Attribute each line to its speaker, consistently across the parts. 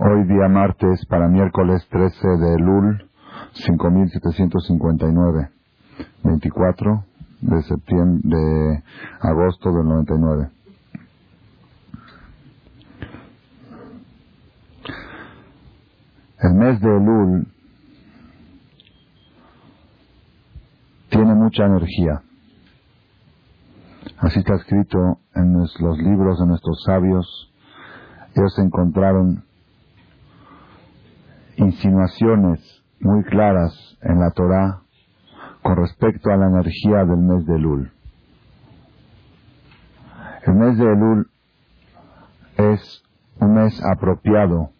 Speaker 1: Hoy día martes para miércoles 13 de Lul 5759, 24 de septiembre de agosto del 99. El mes de Lul tiene mucha energía. Así está escrito en los libros de nuestros sabios. Ellos encontraron insinuaciones muy claras en la Torá con respecto a la energía del mes de Lul. El mes de Lul es un mes apropiado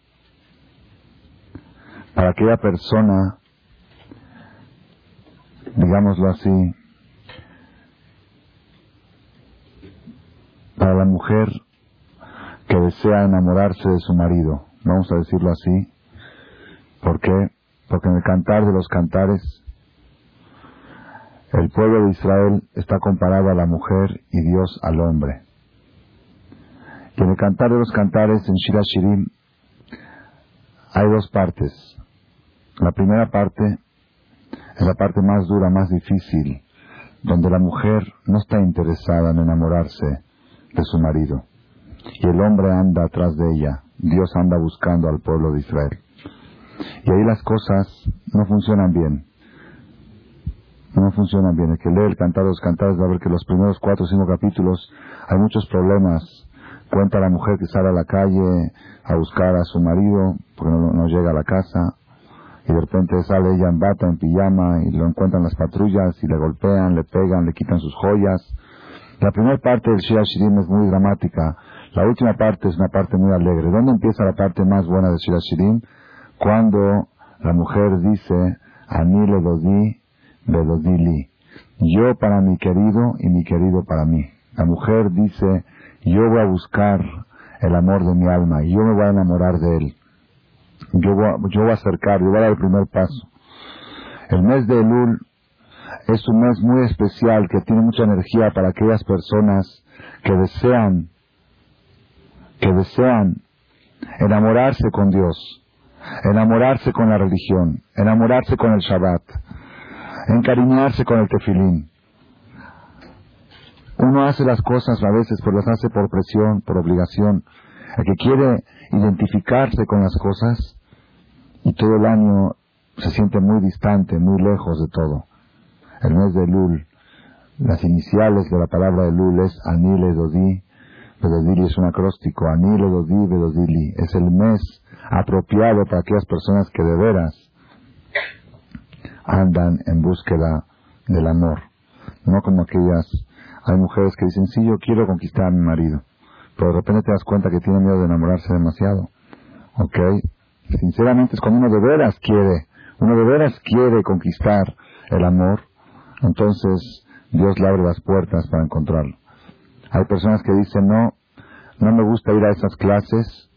Speaker 1: para aquella persona, digámoslo así, para la mujer que desea enamorarse de su marido, vamos a decirlo así, ¿por qué? Porque en el cantar de los cantares, el pueblo de Israel está comparado a la mujer y Dios al hombre. Y en el cantar de los cantares, en Shira Shirim, hay dos partes. La primera parte es la parte más dura, más difícil, donde la mujer no está interesada en enamorarse de su marido. Y el hombre anda atrás de ella. Dios anda buscando al pueblo de Israel. Y ahí las cosas no funcionan bien. No funcionan bien. El que lee el cantar de los cantares va a ver que los primeros cuatro o cinco capítulos hay muchos problemas. Cuenta la mujer que sale a la calle a buscar a su marido porque no, llega a la casa y de repente sale ella en bata, en pijama, y lo encuentran las patrullas y le golpean, le pegan, le quitan sus joyas. La primera parte del Shira Shirim es muy dramática, la última parte es una parte muy alegre. ¿Dónde empieza la parte más buena del Shira Shirim? Cuando la mujer dice, a mí le dodí, le dodí li. Yo para mi querido y mi querido para mí. La mujer dice, yo voy a buscar el amor de mi alma y yo me voy a enamorar de él yo voy, yo voy a acercar, yo voy a dar el primer paso. El mes de Elul es un mes muy especial que tiene mucha energía para aquellas personas que desean, que desean enamorarse con Dios, enamorarse con la religión, enamorarse con el Shabbat, encariñarse con el tefilín. Uno hace las cosas a veces, pero las hace por presión, por obligación. El que quiere identificarse con las cosas y todo el año se siente muy distante, muy lejos de todo. El mes de Lul, las iniciales de la palabra de Lul es Anile Dodi, Bedodili es un acróstico, Anile Dodi Bedodili, es el mes apropiado para aquellas personas que de veras andan en búsqueda del amor, no como aquellas, hay mujeres que dicen, sí, yo quiero conquistar a mi marido, pero de repente te das cuenta que tiene miedo de enamorarse demasiado, ¿ok? Sinceramente es cuando uno de veras quiere, uno de veras quiere conquistar el amor, entonces Dios le abre las puertas para encontrarlo. Hay personas que dicen, no, no me gusta ir a esas clases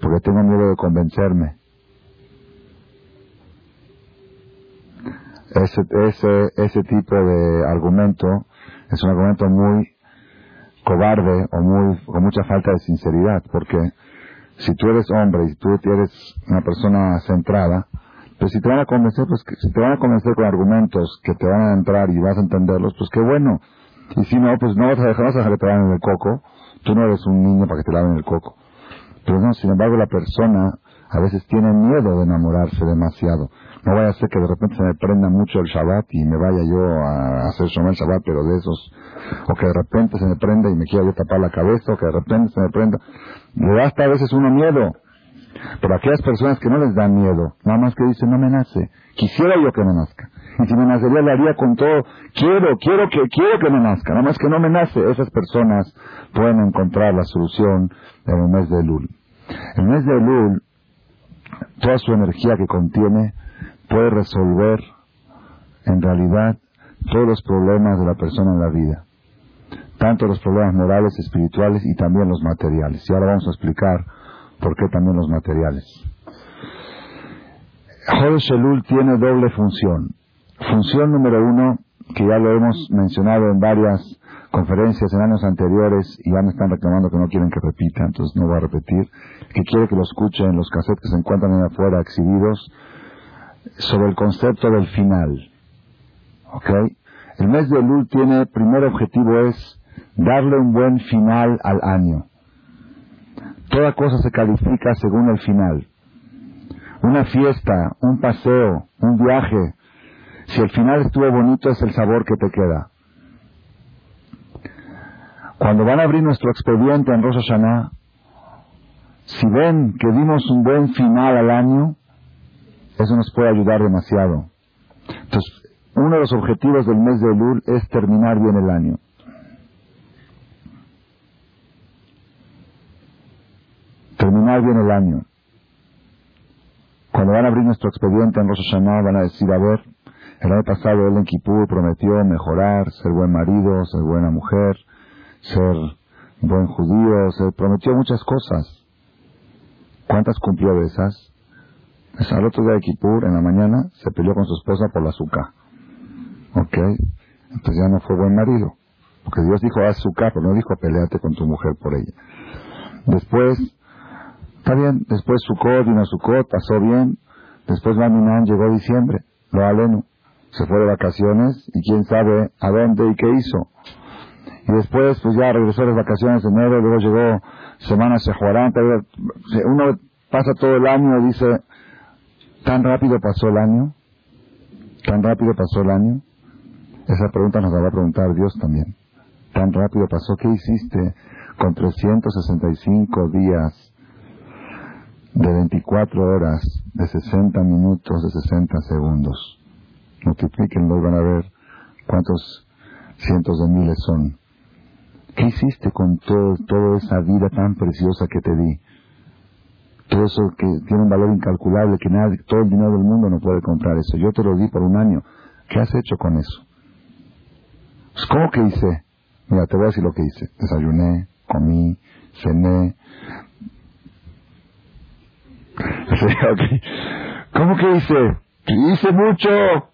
Speaker 1: porque tengo miedo de convencerme. Ese, ese, ese tipo de argumento es un argumento muy cobarde o muy, con mucha falta de sinceridad, porque si tú eres hombre y tú eres una persona centrada, pues si te van a convencer, pues si te van a convencer con argumentos que te van a entrar y vas a entenderlos, pues qué bueno. Y si no, pues no vas a dejar, vas a dejar que te laven el coco. Tú no eres un niño para que te laven el coco. Pero no, sin embargo, la persona a veces tiene miedo de enamorarse demasiado. No vaya a ser que de repente se me prenda mucho el Shabbat y me vaya yo a hacer Shomer Shabbat, pero de esos, o que de repente se me prenda y me quiera yo tapar la cabeza, o que de repente se me prenda. Le da hasta a veces uno miedo. Pero aquellas personas que no les dan miedo, nada más que dicen, no me nace, quisiera yo que me nazca. Y si me nacería, lo haría con todo, quiero, quiero que, quiero que me nazca, nada más que no me nace. Esas personas pueden encontrar la solución en el mes de Elul. El mes de Elul, toda su energía que contiene, puede resolver en realidad todos los problemas de la persona en la vida, tanto los problemas morales, espirituales y también los materiales. Y ahora vamos a explicar por qué también los materiales. Jodesh Elul tiene doble función. Función número uno, que ya lo hemos mencionado en varias conferencias en años anteriores y ya me están reclamando que no quieren que repita, entonces no voy a repetir. Que quiere que lo escuchen los cassettes que se encuentran ahí afuera exhibidos sobre el concepto del final. ¿Ok? El mes de Lul tiene, primer objetivo es darle un buen final al año. Toda cosa se califica según el final. Una fiesta, un paseo, un viaje, si el final estuvo bonito es el sabor que te queda. Cuando van a abrir nuestro expediente en Rosh Hashanah, si ven que dimos un buen final al año, eso nos puede ayudar demasiado. Entonces, uno de los objetivos del mes de Elul es terminar bien el año. Terminar bien el año. Cuando van a abrir nuestro expediente en Rosh van a decir, a ver, el año pasado él en Kippur prometió mejorar, ser buen marido, ser buena mujer, ser buen judío, se prometió muchas cosas. ¿Cuántas cumplió de esas? Al otro día de Kippur, en la mañana, se peleó con su esposa por la azúcar. ¿Ok? Entonces ya no fue buen marido. Porque Dios dijo azúcar, pero no dijo peleate con tu mujer por ella. Después, está bien, después Sukkot, vino Sukkot, pasó bien. Después Maminan llegó diciembre, lo aleno. Se fue de vacaciones y quién sabe a dónde y qué hizo. Y después, pues ya regresó a las vacaciones de enero, luego llegó Semana Shehuarán. Uno pasa todo el año y dice, ¿tan rápido pasó el año? ¿Tan rápido pasó el año? Esa pregunta nos la va a preguntar Dios también. ¿Tan rápido pasó? ¿Qué hiciste con 365 días de 24 horas, de 60 minutos, de 60 segundos? Multiplíquenlo y van a ver cuántos cientos de miles son. ¿Qué hiciste con todo, toda esa vida tan preciosa que te di? Todo eso que tiene un valor incalculable, que nadie, todo el dinero del mundo no puede comprar eso. Yo te lo di por un año. ¿Qué has hecho con eso? Pues, ¿Cómo que hice? Mira, te voy a decir lo que hice. Desayuné, comí, cené. ¿Cómo que hice? Hice mucho.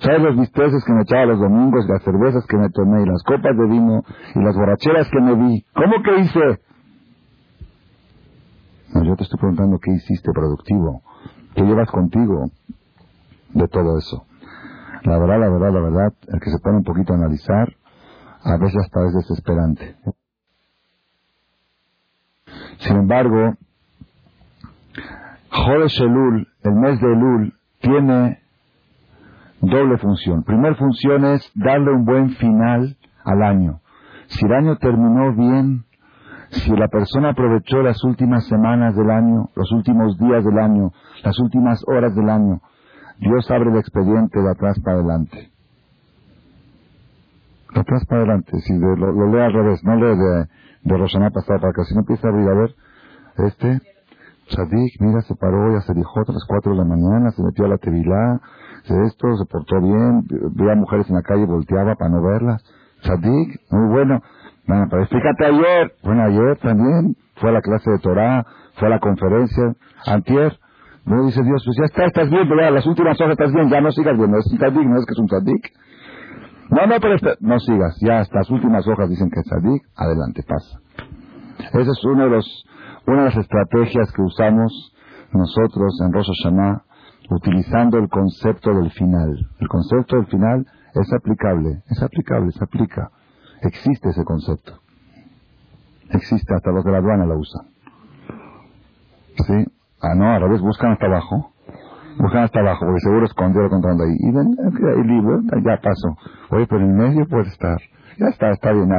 Speaker 1: ¿Sabes los bisteces que me echaba los domingos, las cervezas que me tomé, y las copas de vino, y las borracheras que me di? ¿Cómo que hice? No, yo te estoy preguntando qué hiciste productivo, qué llevas contigo de todo eso. La verdad, la verdad, la verdad, el que se pone un poquito a analizar, a veces hasta es desesperante. Sin embargo, Jodesh Elul, el mes de Elul, tiene doble función. Primer función es darle un buen final al año. Si el año terminó bien, si la persona aprovechó las últimas semanas del año, los últimos días del año, las últimas horas del año, Dios abre el expediente de atrás para adelante. De atrás para adelante, si lo, lo, lee al revés, no lee de, de Roshaná pasada para acá, si no empieza a abrir, a ver, este, Sadik, mira, se paró, ya se dijo a las cuatro de la mañana, se metió a la tevilá, esto, se portó bien, veía mujeres en la calle, volteaba para no verlas. Sadik, muy bueno. Bueno, pero explícate ayer. Bueno, ayer también fue a la clase de Torah, fue a la conferencia, antier. No dice Dios, pues ya está, estás bien, pero las últimas horas estás bien, ya no sigas viendo, es un tzadik, no es que es un tzadik. No, no, pero no sigas, ya hasta las últimas hojas dicen que es tzadik, adelante, pasa. Esa es uno de los, una de las estrategias que usamos nosotros en Rosh Hashanah utilizando el concepto del final. El concepto del final es aplicable, es aplicable, se aplica. Existe ese concepto. Existe, hasta los de la aduana lo usan. ¿Sí? Ah, no, a revés, buscan hasta abajo. Buscan hasta abajo, porque seguro escondió lo ahí. Y ven, ahí libre, ya pasó. Oye, por el medio puede estar. Ya está, está bien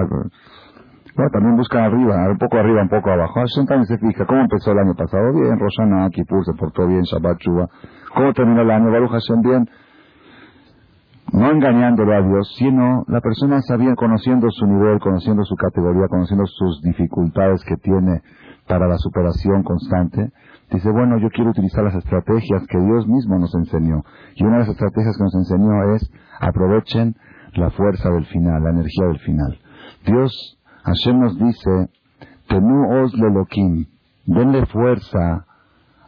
Speaker 1: también buscan arriba, un poco arriba, un poco abajo. Hashem también se fija. ¿Cómo empezó el año pasado? Bien, Rosana, Kippur se portó bien, Shabbat, Chuba. ¿Cómo terminó el año? Baruch Hashem, bien. No engañándolo a Dios, sino la persona sabía, conociendo su nivel, conociendo su categoría, conociendo sus dificultades que tiene para la superación constante. Dice, bueno, yo quiero utilizar las estrategias que Dios mismo nos enseñó. Y una de las estrategias que nos enseñó es aprovechen la fuerza del final, la energía del final. Dios Hashem nos dice, Tenu os leloquim, denle fuerza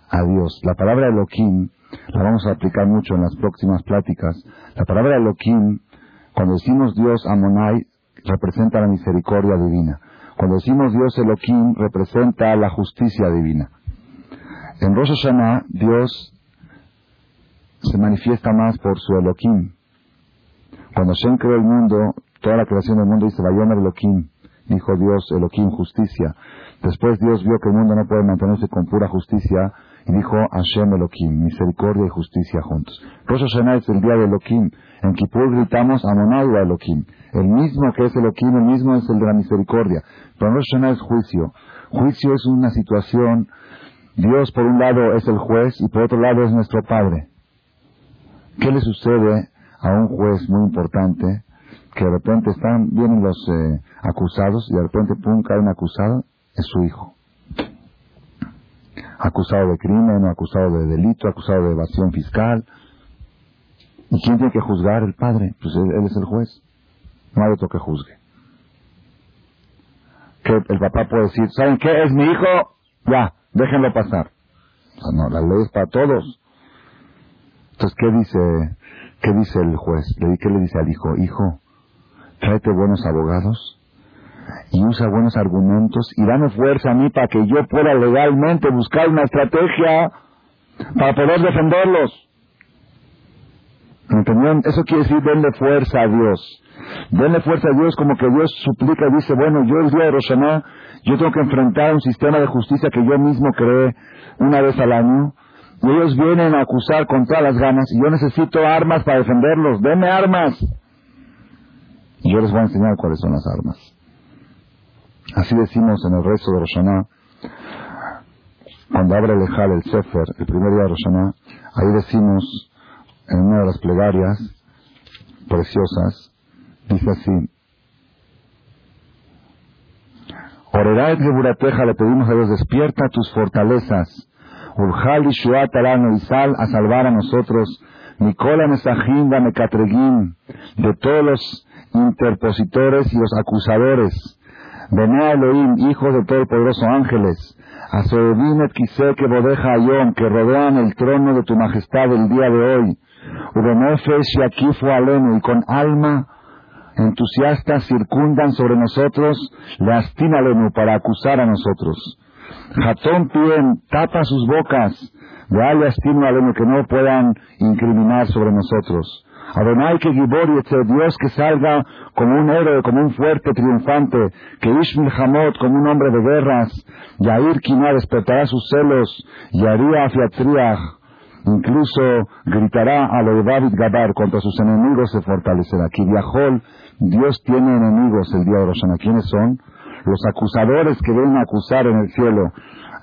Speaker 1: a Dios. La palabra Elohim la vamos a aplicar mucho en las próximas pláticas. La palabra Elohim, cuando decimos Dios Amonai, representa la misericordia divina. Cuando decimos Dios Elohim, representa la justicia divina. En Rosh Hashanah, Dios se manifiesta más por su Elohim. Cuando Shem creó el mundo, toda la creación del mundo dice, Vayomer Elohim, dijo Dios Elohim, justicia. Después Dios vio que el mundo no puede mantenerse con pura justicia y dijo Hashem Elohim, misericordia y justicia juntos. Rosh Hashanah es el día de Elohim. En Kippur gritamos Amonai Elohim. El mismo que es Elohim, el mismo es el de la misericordia. Pero Rosh Hashanah es juicio. Juicio es una situación, Dios por un lado es el juez y por otro lado es nuestro Padre. ¿Qué le sucede a un juez muy importante que de repente están, vienen los eh, acusados y de repente pum, cae un acusado? Es su hijo acusado de crimen, acusado de delito, acusado de evasión fiscal. ¿Y quién tiene que juzgar? El padre. Pues él, es el juez. No hay otro que juzgue. Que el papá puede decir, ¿saben qué? Es mi hijo, ya, déjenlo pasar. no, la ley es para todos. Entonces, ¿qué dice, qué dice el juez? ¿Qué le dice al hijo? Hijo, tráete buenos abogados y usa buenos argumentos y dame fuerza a mí para que yo pueda legalmente buscar una estrategia para poder defenderlos. ¿Entendieron? Eso quiere decir denle fuerza a Dios. Denle fuerza a Dios como que Dios suplica y dice, bueno, yo el día de Roshaná, yo tengo que enfrentar un sistema de justicia que yo mismo creé una vez al año. Y ellos vienen a acusar con todas las ganas y yo necesito armas para defenderlos. Denme armas. Yo les voy a enseñar cuáles son las armas. Así decimos en el resto de Roshaná, cuando abre el Ejal, el Sefer, el primer día de Roshaná, ahí decimos en una de las plegarias preciosas, dice así, Orerá et Geburateja, le pedimos a Dios, despierta tus fortalezas, Urjal y Shuat y sal a salvar a nosotros, Nicola Mesajim, Mekatregim, de todos los interpositores y los acusadores, Bené Elohim, hijos de todo el poderoso ángeles, Asoedim et que bodeja ayom, que rodean el trono de tu majestad el día de hoy, Ubenefesh yakifu alenu, y con alma entusiasta circundan sobre nosotros, alenu para acusar a nosotros. Jatón pien, tapa sus bocas, de astino alenu, que no puedan incriminar sobre nosotros. Adonai que Gibor Dios que salga como un héroe, como un fuerte triunfante, que Ishmil Hamot como un hombre de guerras, Yair Kina despertará sus celos, Yaría Afiatriach, incluso gritará a lo David Gabar contra sus enemigos se fortalecerá. Kiviahol, Dios tiene enemigos el día de Rosana. ¿Quiénes son? Los acusadores que a acusar en el cielo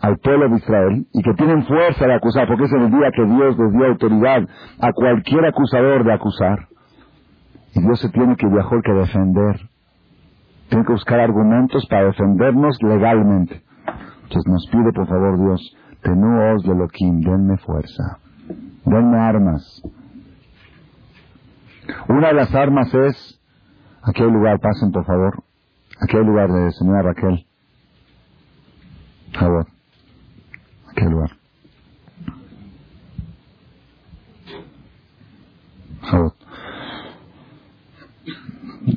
Speaker 1: al pueblo de Israel y que tienen fuerza de acusar, porque es el día que Dios les dio autoridad a cualquier acusador de acusar. Y Dios se tiene que viajar que defender. Tiene que buscar argumentos para defendernos legalmente. Entonces nos pide, por favor, Dios, tenuos de Elohim, denme fuerza, denme armas. Una de las armas es, aquí hay lugar, pasen por favor, aquí hay lugar de señora Raquel. Por favor qué lugar.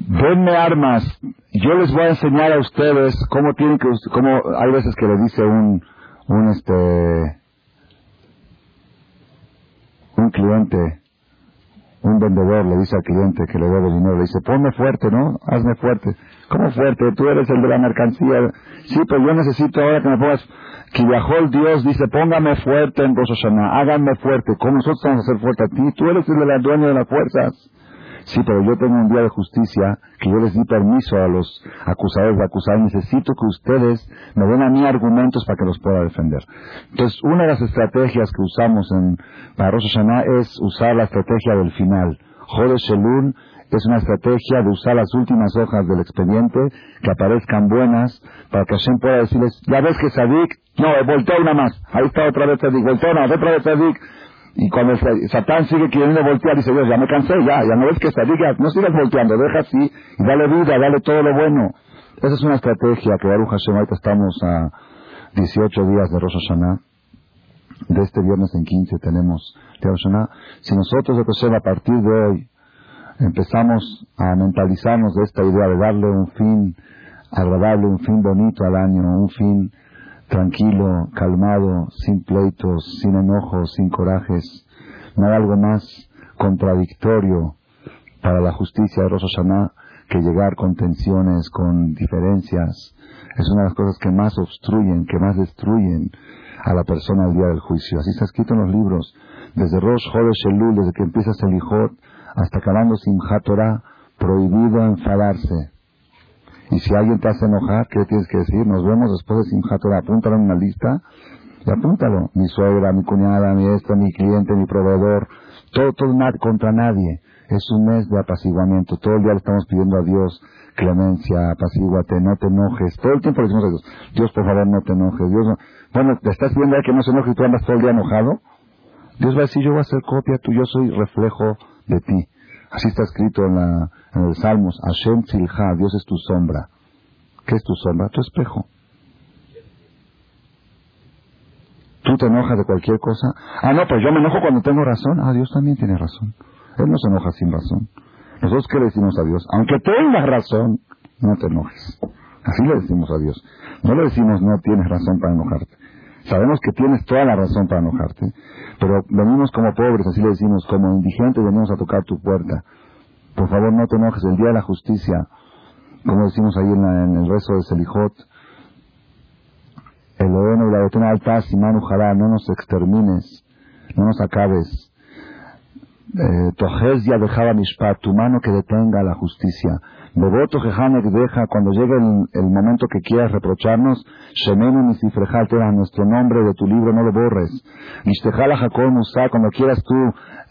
Speaker 1: Denme armas. Yo les voy a enseñar a ustedes cómo tienen que, cómo hay veces que le dice un, un este, un cliente, un vendedor le dice al cliente que le debe dinero, le dice, ponme fuerte, ¿no? Hazme fuerte. ¿Cómo fuerte? Tú eres el de la mercancía. Sí, pero yo necesito ahora que me pongas que viajó el Dios, dice, póngame fuerte en Rosh Hashanah, háganme fuerte, ¿cómo nosotros vamos a ser fuerte a ti? Tú eres el de la dueño de las fuerzas. Sí, pero yo tengo un día de justicia que yo les di permiso a los acusadores de acusar. Necesito que ustedes me den a mí argumentos para que los pueda defender. Entonces, una de las estrategias que usamos en, para Rosh es usar la estrategia del final. Jode Shelul es una estrategia de usar las últimas hojas del expediente que aparezcan buenas para que Hashem pueda decirles, ya ves que Sadik, no, volteó una más, ahí está otra vez Sadik, volteó una, otra vez Sadik, y cuando Satán sigue queriendo voltear, dice Dios, ya me cansé, ya, ya no ves que Sadik, no sigas volteando, deja así, y dale vida, dale todo lo bueno. Esa es una estrategia que Baruch Hashem, ahorita estamos a 18 días de Rosh de este viernes en 15 tenemos de. Si nosotros, de a partir de hoy, empezamos a mentalizarnos de esta idea de darle un fin agradable, un fin bonito al año, un fin tranquilo, calmado, sin pleitos, sin enojos, sin corajes, no hay algo más contradictorio para la justicia de Rosh Hashanah que llegar con tensiones, con diferencias. Es una de las cosas que más obstruyen, que más destruyen a la persona al día del juicio. Así está escrito en los libros. Desde Rosh Chodesh Elul, desde que empieza Selijot, hasta acabando Simchat Torah, prohibido enfadarse. Y si alguien te hace enojar, ¿qué tienes que decir? Nos vemos después de Simchat Torah. Apúntalo en una lista y apúntalo. Mi suegra, mi cuñada, mi esto, mi cliente, mi proveedor. Todo, todo contra nadie. Es un mes de apaciguamiento. Todo el día le estamos pidiendo a Dios clemencia, apaciguate, no te enojes. Todo el tiempo le decimos a Dios, Dios, por favor, no te enojes. Dios, Bueno, ¿te estás pidiendo a que no se enoje y tú andas todo el día enojado? Dios va a decir, yo voy a ser copia tú, yo soy reflejo de ti. Así está escrito en, la, en los Salmos. Hashem Tzilha, Dios es tu sombra. ¿Qué es tu sombra? Tu espejo. ¿Tú te enojas de cualquier cosa? Ah, no, pues yo me enojo cuando tengo razón. Ah, Dios también tiene razón. Él no se enoja sin razón. Nosotros qué le decimos a Dios? Aunque tengas razón, no te enojes. Así le decimos a Dios. No le decimos no tienes razón para enojarte. Sabemos que tienes toda la razón para enojarte, pero venimos como pobres, así le decimos, como indigentes venimos a tocar tu puerta. Por favor, no te enojes. El día de la justicia, como decimos ahí en, el rezo de Selijot, el Elohim y la Betena Alta, Simán no nos extermines, no nos acabes. Eh, Tojes ya dejaba Mishpat, tu mano que detenga la justicia. Beboto Jehanek deja, cuando llegue el, momento que quieras reprocharnos, Shemenu Misifrejal, nuestro nombre de tu libro, no lo borres. Mishtejala Jacob Musa, cuando quieras tú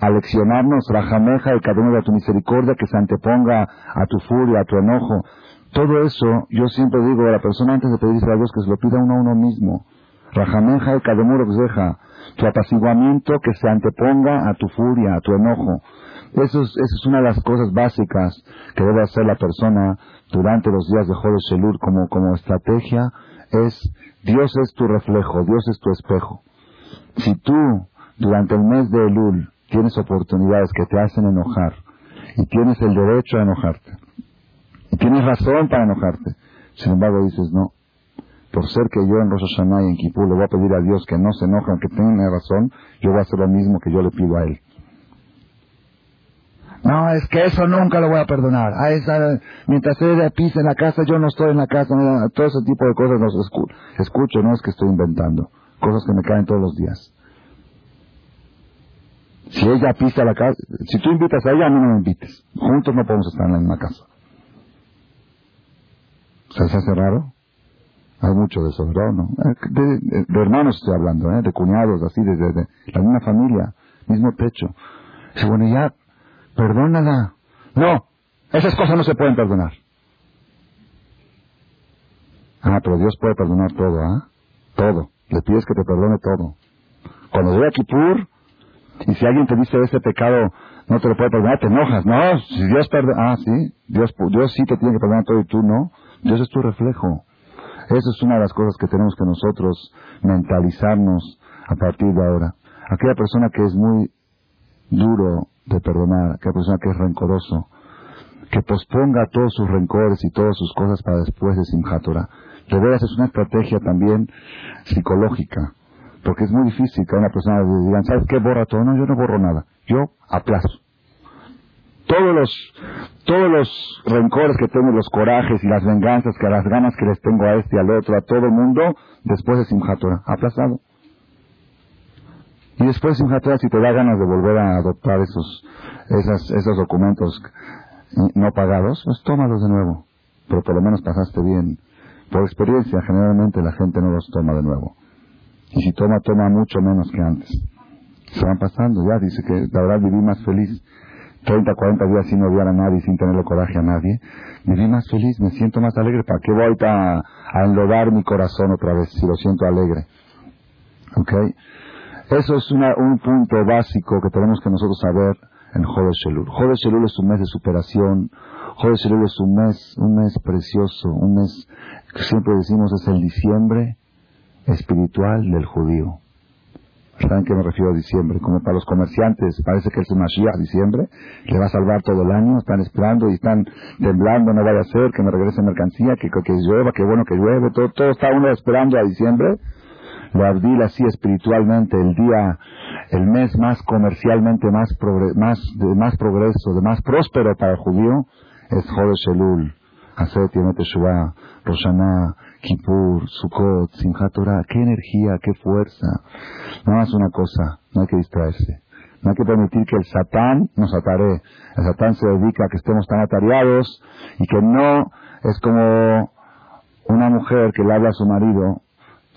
Speaker 1: aleccionarnos, Rajameja, el cadeno de tu misericordia, que se anteponga a tu furia, a tu enojo. Todo eso, yo siempre digo a la persona antes de pedirse a Dios que se lo pida uno a uno mismo. Rajameja, el cademuro deja tu apaciguamiento que se anteponga a tu furia, a tu enojo. Eso es, es una de las cosas básicas que debe hacer la persona durante los días de Jodesh Shelur como, estrategia. Es, Dios es tu reflejo, Dios es tu espejo. Si tú, durante el mes de Elul, tienes oportunidades que te hacen enojar, y tienes el derecho a enojarte, y tienes razón para enojarte, sin embargo dices, no, por ser que yo en Rosh y en Kippur le voy a pedir a Dios que no se enoje, aunque tenga razón, yo voy a hacer lo mismo que yo le pido a Él. No, es que eso nunca lo voy a perdonar. A esa, mientras ella pisa en la casa, yo no estoy en la casa. todo ese tipo de cosas los escucho, no es que estoy inventando. Cosas que me caen todos los días. Si ella pisa la casa, si tú invitas a ella, a mí no me invites. Juntos no podemos estar en la misma casa. ¿Se hace raro? Hay mucho de eso, ¿no? Eh, de, hermanos estoy hablando, ¿eh? de cuñados, así, de, de, la misma familia, mismo techo. Dice, bueno, ya, perdónala. No, esas cosas no se pueden perdonar. Ah, pero Dios puede perdonar todo, ¿ah? Todo. Le pides que te perdone todo. Cuando voy a Kipur, y si alguien te dice ese pecado, no te lo puede perdonar, te enojas. No, si Dios perdona, ah, sí, Dios, Dios sí te tiene que perdonar todo y tú no. Dios es tu reflejo. Eso es una de las cosas que tenemos que nosotros mentalizarnos a partir de ahora. Aquella persona que es muy duro de perdonar, aquella persona que es rencoroso, que posponga todos sus rencores y todas sus cosas para después de Simchat De veras es una estrategia también psicológica, porque es muy difícil que una persona le digan, ¿sabes qué? Borra todo. No, yo no borro nada. Yo aplazo todos los, todos los rencores que tengo, los corajes y las venganzas, que las ganas que les tengo a este al otro, a todo el mundo, después de Simchat aplazado. Y después de Simchat si te da ganas de volver a adoptar esos, esas, esos documentos no pagados, pues tómalos de nuevo. Pero por lo menos pasaste bien. Por experiencia, generalmente la gente no los toma de nuevo. Y si toma, toma mucho menos que antes. Se van pasando, ya dice que la verdad viví más feliz 30, 40 días sin odiar a nadie, sin tenerle coraje a nadie, me vi más feliz, me siento más alegre. ¿Para qué voy a, a enlodar mi corazón otra vez si lo siento alegre? ¿Ok? Eso es un punto básico que tenemos que nosotros saber en Jodesh Shelul. Jodesh Shelul es un mes de superación. Jodesh Shelul es un mes, un mes precioso, un mes que siempre decimos es el diciembre espiritual del judío. ¿Saben qué me refiero a diciembre? Como para los comerciantes, parece que es un Mashiach diciembre, que va a salvar todo el año, están esperando y están temblando, no vaya a ser, que me regrese mercancía, que, que, llueva, que bueno que llueve, todo, todo está uno esperando a diciembre. Lo abdil así espiritualmente, el día, el mes más comercialmente más, más, de más progreso, de más próspero para el judío, es Jodesh Elul, Aset Teshuvah, Roshaná, Kippur, Sukkot, Simchat Torah, qué energía, qué fuerza. No más una cosa, no hay que distraerse. No hay que permitir que el Satán nos atare. El Satán se dedica a que estemos tan atareados y que no es como una mujer que le habla a su marido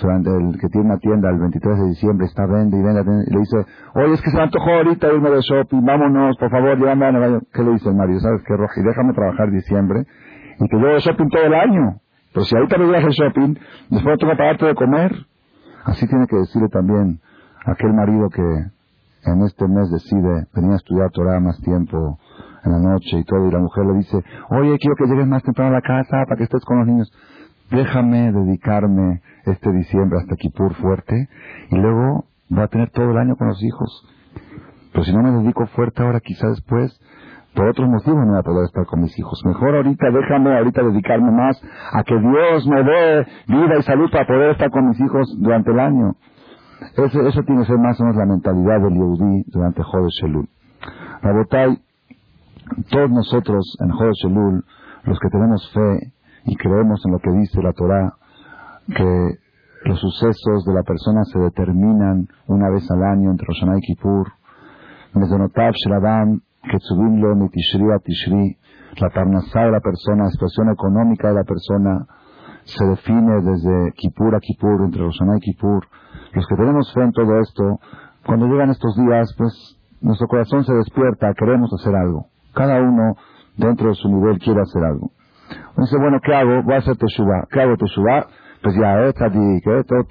Speaker 1: el que tiene una tienda el 23 de diciembre, está vende y vende, y le dice, oye, es que se me antojó ahorita irme de shopping, vámonos, por favor, llévame a ¿Qué le dice el marido? ¿Sabes qué, Roji? Déjame trabajar diciembre y que yo de shopping todo el año. Pero si ahorita me a hacer shopping, después tengo que pagarte de comer. Así tiene que decirle también aquel marido que en este mes decide venir a estudiar Torah más tiempo en la noche y todo, y la mujer le dice, oye, quiero que llegues más temprano a la casa para que estés con los niños. Déjame dedicarme este diciembre hasta Kipur fuerte y luego va a tener todo el año con los hijos. Pero si no me dedico fuerte ahora, quizá después por otros motivos no voy a poder estar con mis hijos. Mejor ahorita déjame ahorita dedicarme más a que Dios me dé vida y salud para poder estar con mis hijos durante el año. Eso, eso tiene que ser más o menos la mentalidad del Yehudi durante Jodesh Shelul. Todos nosotros en Jodesh Shelul, los que tenemos fe y creemos en lo que dice la Torah, que los sucesos de la persona se determinan una vez al año entre Rosh y Kippur, Mezonotav Shradam que subirlo ni tishri a tishri, la parnasá de la persona, la situación económica de la persona, se define desde Kippur a Kippur, entre Roshaná y Kippur. Los que tenemos fe en todo esto, cuando llegan estos días, pues nuestro corazón se despierta, queremos hacer algo. Cada uno, dentro de su nivel, quiere hacer algo. Uno dice, bueno, ¿qué hago? Voy a hacer Teshuvah. ¿Qué hago Teshuvah? Pues ya, eh, tzadik, eh, todo,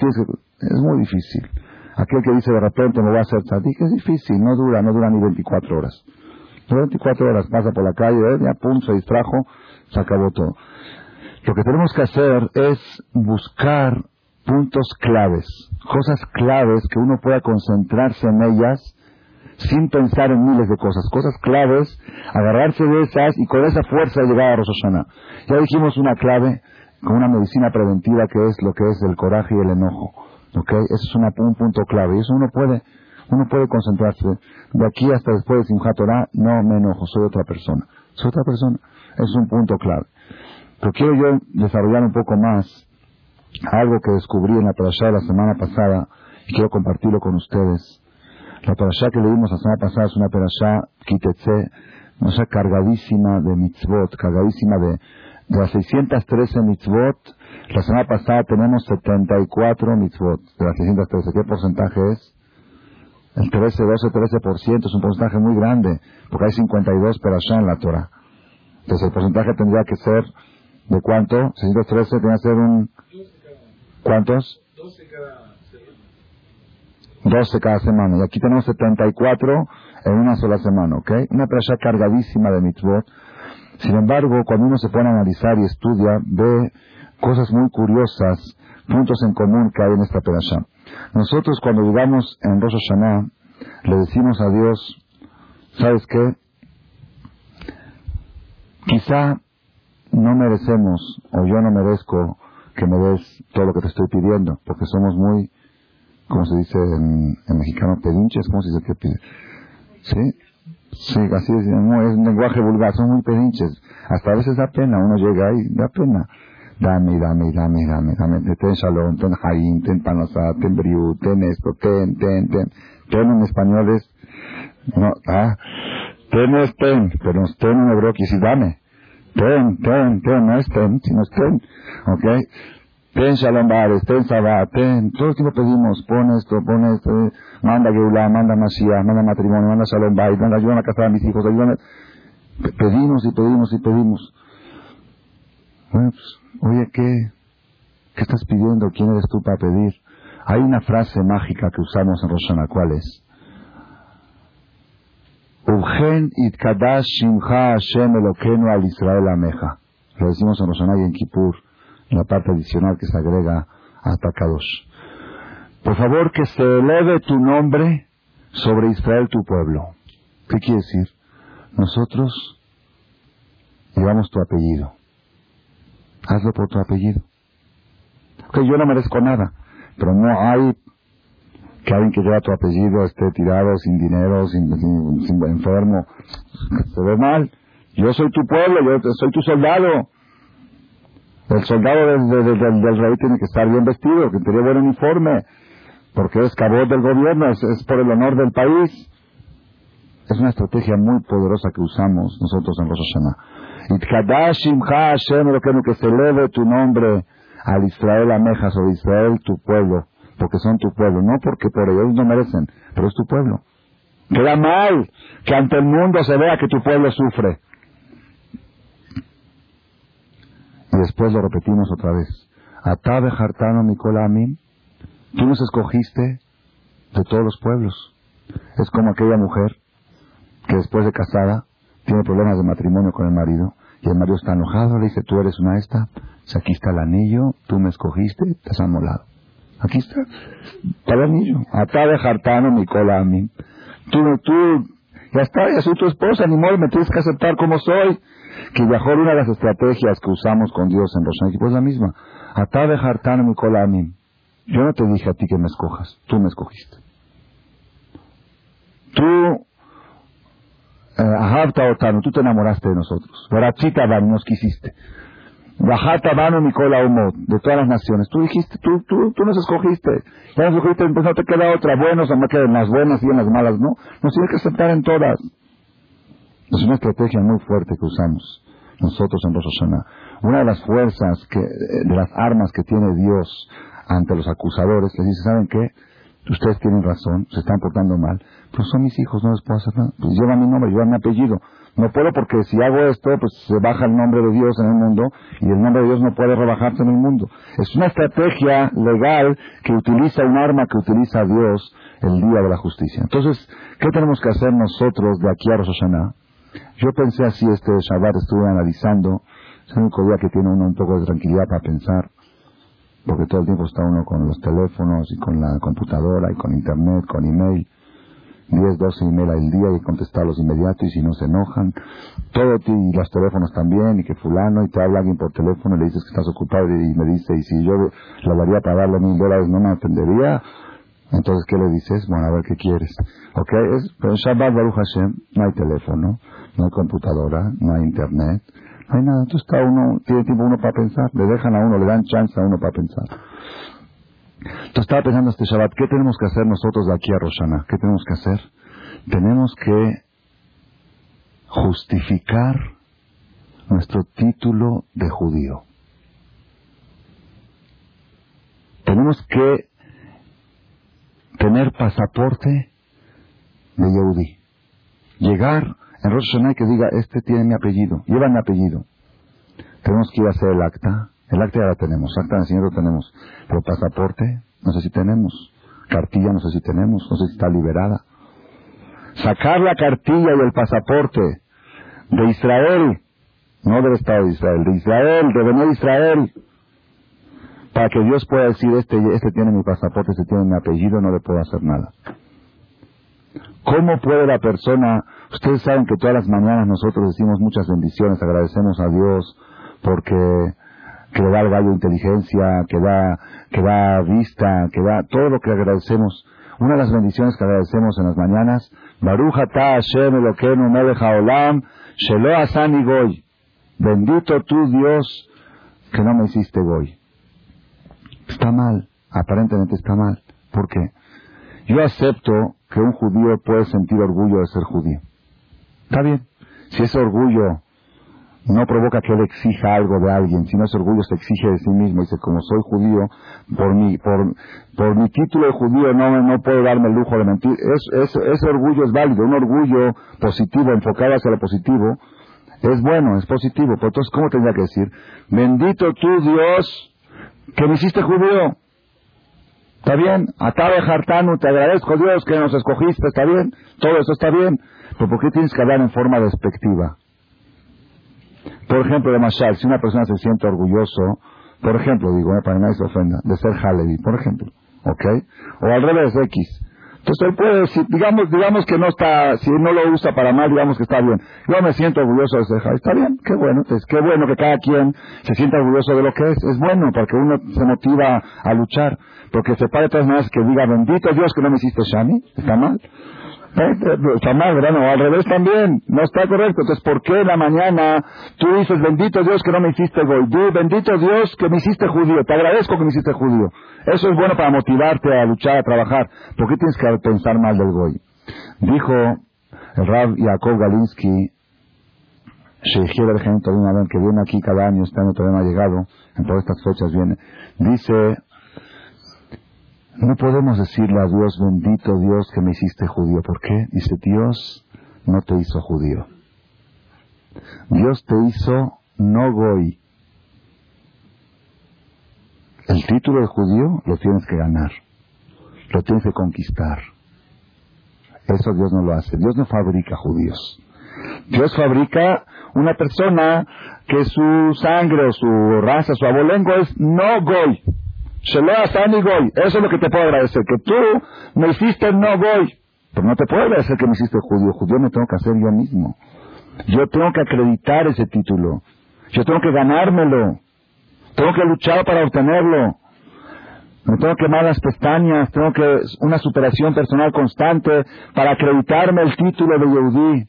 Speaker 1: es muy difícil. Aquel que dice de repente me voy a hacer tzadik, es difícil, no dura, no dura ni 24 horas. 24 horas pasa por la calle, ¿eh? ya pum, se distrajo, se acabó todo. Lo que tenemos que hacer es buscar puntos claves, cosas claves que uno pueda concentrarse en ellas sin pensar en miles de cosas, cosas claves, agarrarse de esas y con esa fuerza llegar a Rosh Ya dijimos una clave con una medicina preventiva que es lo que es el coraje y el enojo. ¿ok? Ese es un punto clave y eso uno puede uno puede concentrarse. De aquí hasta después de Simchat no me enojo, soy otra persona. Soy otra persona. Es un punto clave. Pero quiero yo desarrollar un poco más algo que descubrí en la parashá la semana pasada y quiero compartirlo con ustedes. La parashá que leímos la semana pasada es una parashá kitetse, una cargadísima de mitzvot, cargadísima de, de las 613 mitzvot. La semana pasada tenemos 74 mitzvot de las 613. ¿Qué porcentaje es? El 13, 12, 13% es un porcentaje muy grande, porque hay 52 perashá en la Torah. Entonces el porcentaje tendría que ser, ¿de cuánto? 613 tiene que ser un... ¿Cuántos? 12 cada. 12 cada semana. Y aquí tenemos 74 en una sola semana, ¿ok? Una perashá cargadísima de mitzvot. Sin embargo, cuando uno se pone a analizar y estudia, ve cosas muy curiosas, puntos en común que hay en esta perashá. Nosotros cuando vivamos en Rosh Hashanah, le decimos a Dios, ¿sabes qué? Quizá no merecemos, o yo no merezco que me des todo lo que te estoy pidiendo, porque somos muy, como se dice en, mexicano, pedinches, ¿cómo se dice que pide? ¿Sí? Sí, así es, es un lenguaje vulgar, son muy pedinches. Hasta a veces da pena, uno llega ahí, da pena dame, dame, dame, dame, dame, ten shalom, ten jaim, ten panosá, ten briú, ten esto, ten, ten, ten. Ten en español es, no, ah, ten es ten, pero ten en hebreo que dame. Ten, ten, ten, no es ten, sino es ten, ok. Ten shalom bares, ten sabá, ten, todo el tiempo pedimos, pon esto, pon esto, manda Geulah, manda Mashiach, manda matrimonio, manda shalom bares, manda ayúdame a casar a mis hijos, ayúdame. Pedimos y pedimos y pedimos. Pues, oye, ¿qué, ¿qué estás pidiendo? ¿Quién eres tú para pedir? Hay una frase mágica que usamos en Rosana, ¿cuál es? Ugen itkadash shimcha Hashem al Israel ameja. Lo decimos en Rosana y en Kippur, la parte adicional que se agrega a Takadosh. por favor que se eleve tu nombre sobre Israel tu pueblo. ¿Qué quiere decir? Nosotros llevamos tu apellido. Hazlo por tu apellido. Que yo no merezco nada, pero no hay que alguien que lleva tu apellido esté tirado, sin dinero, sin, enfermo. Se ve mal. Yo soy tu pueblo, yo soy tu soldado. El soldado del, rey tiene que estar bien vestido, que tenga buen uniforme, porque es cabot del gobierno, es, por el honor del país. Es una estrategia muy poderosa que usamos nosotros en Rosh Hashanah. Hashem, que se eleve tu nombre al Israel Amejas o Israel tu pueblo, porque son tu pueblo, no porque por ellos no merecen, pero es tu pueblo. Queda mal que ante el mundo se vea que tu pueblo sufre. Y después lo repetimos otra vez. Atabe Hartano Mikolamin, tú nos escogiste de todos los pueblos. Es como aquella mujer que después de casada tiene problemas de matrimonio con el marido y el marido está enojado, le dice, tú eres una esta, aquí está el anillo, tú me escogiste, te has amolado. Aquí está, para el anillo. Atabe Hartano Mikolamin. Tú, tú, ya está, ya soy tu esposa, ni modo, me tienes que aceptar como soy. Que mejor una de las estrategias que usamos con Dios en Rosh pues es la misma. Atabe hartan mi Yo no te dije a ti que me escojas, tú me escogiste. Tú, eh, otano, tú te enamoraste de nosotros. Barachita nos quisiste. Bajata Nicola de todas las naciones. Tú dijiste, tú, tú, tú nos escogiste. Ya nos escogiste, entonces no te queda otra. Buenos, o me quedan las buenas y en las malas, ¿no? Nos tienes que aceptar en todas. Es una estrategia muy fuerte que usamos nosotros en Rosh. Una de las fuerzas, que, de las armas que tiene Dios ante los acusadores, les dice, ¿saben qué? Ustedes tienen razón, se están portando mal, pero son mis hijos, no les puedo hacer nada. Pues llevan mi nombre, llevan mi apellido. No puedo porque si hago esto, pues se baja el nombre de Dios en el mundo y el nombre de Dios no puede rebajarse en el mundo. Es una estrategia legal que utiliza un arma que utiliza Dios el día de la justicia. Entonces, ¿qué tenemos que hacer nosotros de aquí a Rosh? Yo pensé así este Shabbat, estuve analizando, es el único día que tiene uno un poco de tranquilidad para pensar, porque todo el tiempo está uno con los teléfonos y con la computadora y con internet, con email, 10, 12 email al día y contestarlos inmediato y si no se enojan, todo y los teléfonos también y que fulano y te habla alguien por teléfono y le dices que estás ocupado y me dice y si yo lo daría para darle mil dólares no me atendería, entonces, ¿qué le dices? Bueno, a ver qué quieres. ¿Ok? Es, pero Shabbat Baruch Hashem no hay teléfono, no hay computadora, no hay internet, no hay nada. Entonces está uno, tiene tiempo uno para pensar, le dejan a uno, le dan chance a uno para pensar. Entonces estaba pensando este Shabbat, ¿qué tenemos que hacer nosotros de aquí a Roshana? ¿Qué tenemos que hacer? Tenemos que justificar nuestro título de judío. Tenemos que tener pasaporte de Yehudi. Llegar en Rosh que diga, este tiene mi apellido, lleva mi apellido. Tenemos que ir a hacer el acta. El acta ya la tenemos, acta de lo tenemos. Pero pasaporte, no sé si tenemos. Cartilla, no sé si tenemos, no sé si está liberada. Sacar la cartilla y el pasaporte de Israel, no del Estado de Israel, de Israel, de venir Israel, para que Dios pueda decir, este, este tiene mi pasaporte, este tiene mi apellido, no le puedo hacer nada. ¿Cómo puede la persona, ustedes saben que todas las mañanas nosotros decimos muchas bendiciones, agradecemos a Dios porque que le da el gallo inteligencia, que da, que da vista, que da todo lo que agradecemos. Una de las bendiciones que agradecemos en las mañanas, Hashem Elokeinu melech haolam, shelo asani goy. Bendito tú Dios que no me hiciste goy. Está mal, aparentemente está mal. ¿Por qué? Yo acepto que un judío puede sentir orgullo de ser judío. Está bien. Si ese orgullo no provoca que él exija algo de alguien, sino ese orgullo se exige de sí mismo. Dice, como soy judío, por mi, por, por mi título de judío no, no puedo darme el lujo de mentir. Es, ese orgullo es válido, un orgullo positivo, enfocado hacia lo positivo, es bueno, es positivo. Pero entonces, ¿cómo tendría que decir? Bendito tú, Dios, que me hiciste judío. ¿Está bien? Atabe Hartanu, te agradezco Dios que nos escogiste, ¿está bien? Todo eso está bien. Pero ¿por qué tienes que hablar en forma despectiva? Por ejemplo, de Mashal, si una persona se siente orgulloso, por ejemplo, digo, eh, para nadie se ofenda, de ser Halevi, por ejemplo. ¿ok? O al revés, X. Entonces él puede, si, digamos, digamos que no está, si no lo usa para mal, digamos que está bien. Yo me siento orgulloso de ser Está bien, qué bueno, es qué bueno que cada quien se sienta orgulloso de lo que es. Es bueno porque uno se motiva a luchar. Porque se de todas maneras que diga, bendito Dios que no me hiciste Shani. Está mal. ¿Verdad? No, al revés también. No está correcto. Entonces, ¿por qué en la mañana tú dices, bendito Dios que no me hiciste goy? bendito Dios que me hiciste judío. Te agradezco que me hiciste judío. Eso es bueno para motivarte a luchar, a trabajar. ¿Por qué tienes que pensar mal del goy? Dijo el Rav Yaakov Galinsky, que viene aquí cada año, este año todavía no ha llegado, en todas estas fechas viene. Dice, no podemos decirle a Dios, bendito Dios que me hiciste judío. ¿Por qué? Dice, Dios no te hizo judío. Dios te hizo no goy. El título de judío lo tienes que ganar. Lo tienes que conquistar. Eso Dios no lo hace. Dios no fabrica judíos. Dios fabrica una persona que su sangre o su raza, su abolengo es no goy. Eso es lo que te puedo agradecer. Que tú me hiciste no Goy. Pero no te puedo agradecer que me hiciste judío. Judío me tengo que hacer yo mismo. Yo tengo que acreditar ese título. Yo tengo que ganármelo. Tengo que luchar para obtenerlo. Me tengo que quemar las pestañas. Tengo que una superación personal constante para acreditarme el título de Yehudí.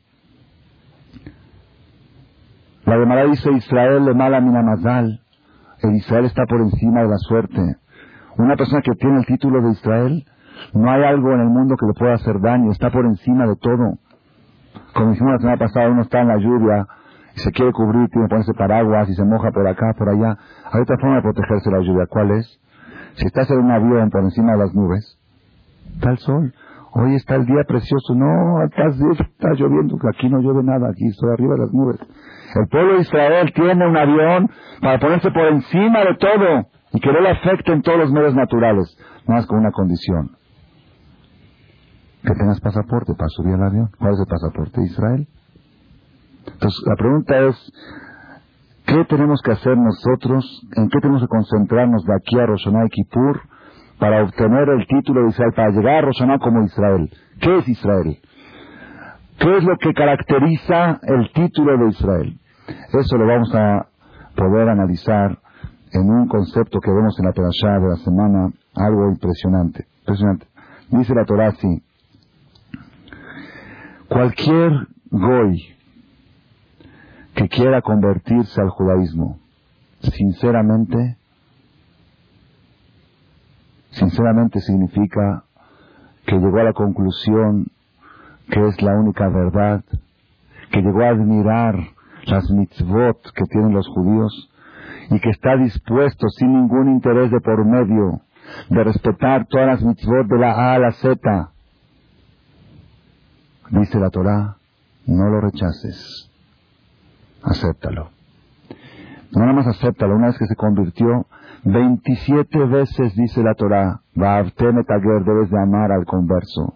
Speaker 1: La Gemara dice Israel le mala minamazal. El Israel está por encima de la suerte. Una persona que tiene el título de Israel, no hay algo en el mundo que le pueda hacer daño, está por encima de todo. Como dijimos la semana pasada, uno está en la lluvia y se quiere cubrir, tiene que ponerse paraguas y se moja por acá, por allá. Hay otra forma de protegerse de la lluvia. ¿Cuál es? Si estás en un avión por encima de las nubes, está el sol. Hoy está el día precioso. No, está, está lloviendo. Aquí no llueve nada. Aquí estoy arriba de las nubes. El pueblo de Israel tiene un avión para ponerse por encima de todo y que no le afecte en todos los medios naturales, más con una condición. Que tengas pasaporte para subir al avión. ¿Cuál es el pasaporte de Israel? Entonces, la pregunta es, ¿qué tenemos que hacer nosotros? ¿En qué tenemos que concentrarnos de aquí a Roshaná y Kippur para obtener el título de Israel, para llegar a Roshaná como Israel? ¿Qué es Israel? ¿Qué es lo que caracteriza el título de Israel? Eso lo vamos a poder analizar en un concepto que vemos en la Perashá de la semana, algo impresionante. impresionante. Dice la Torah así, cualquier goy que quiera convertirse al judaísmo, sinceramente, sinceramente significa que llegó a la conclusión que es la única verdad, que llegó a admirar las mitzvot que tienen los judíos y que está dispuesto sin ningún interés de por medio de respetar todas las mitzvot de la A a la Z. Dice la Torah, no lo rechaces, acéptalo. No nada más acéptalo, una vez que se convirtió, 27 veces dice la Torah, Tager, debes de amar al converso,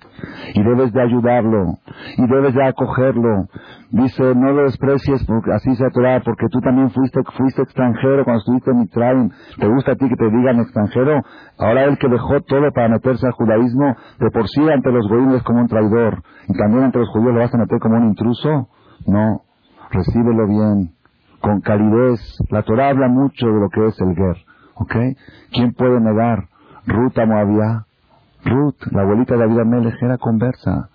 Speaker 1: y debes de ayudarlo, y debes de acogerlo. Dice, no lo desprecies, porque así la Torah, porque tú también fuiste, fuiste extranjero cuando estuviste en Mitzrayim. ¿Te gusta a ti que te digan extranjero? Ahora él que dejó todo para meterse al judaísmo, de por sí ante los judíos como un traidor, y también ante los judíos lo vas a meter como un intruso. No, recíbelo bien, con calidez. La Torah habla mucho de lo que es el guer. ¿Ok? ¿Quién puede negar? Ruth a. Ruth, la abuelita de David Amelech, era conversa.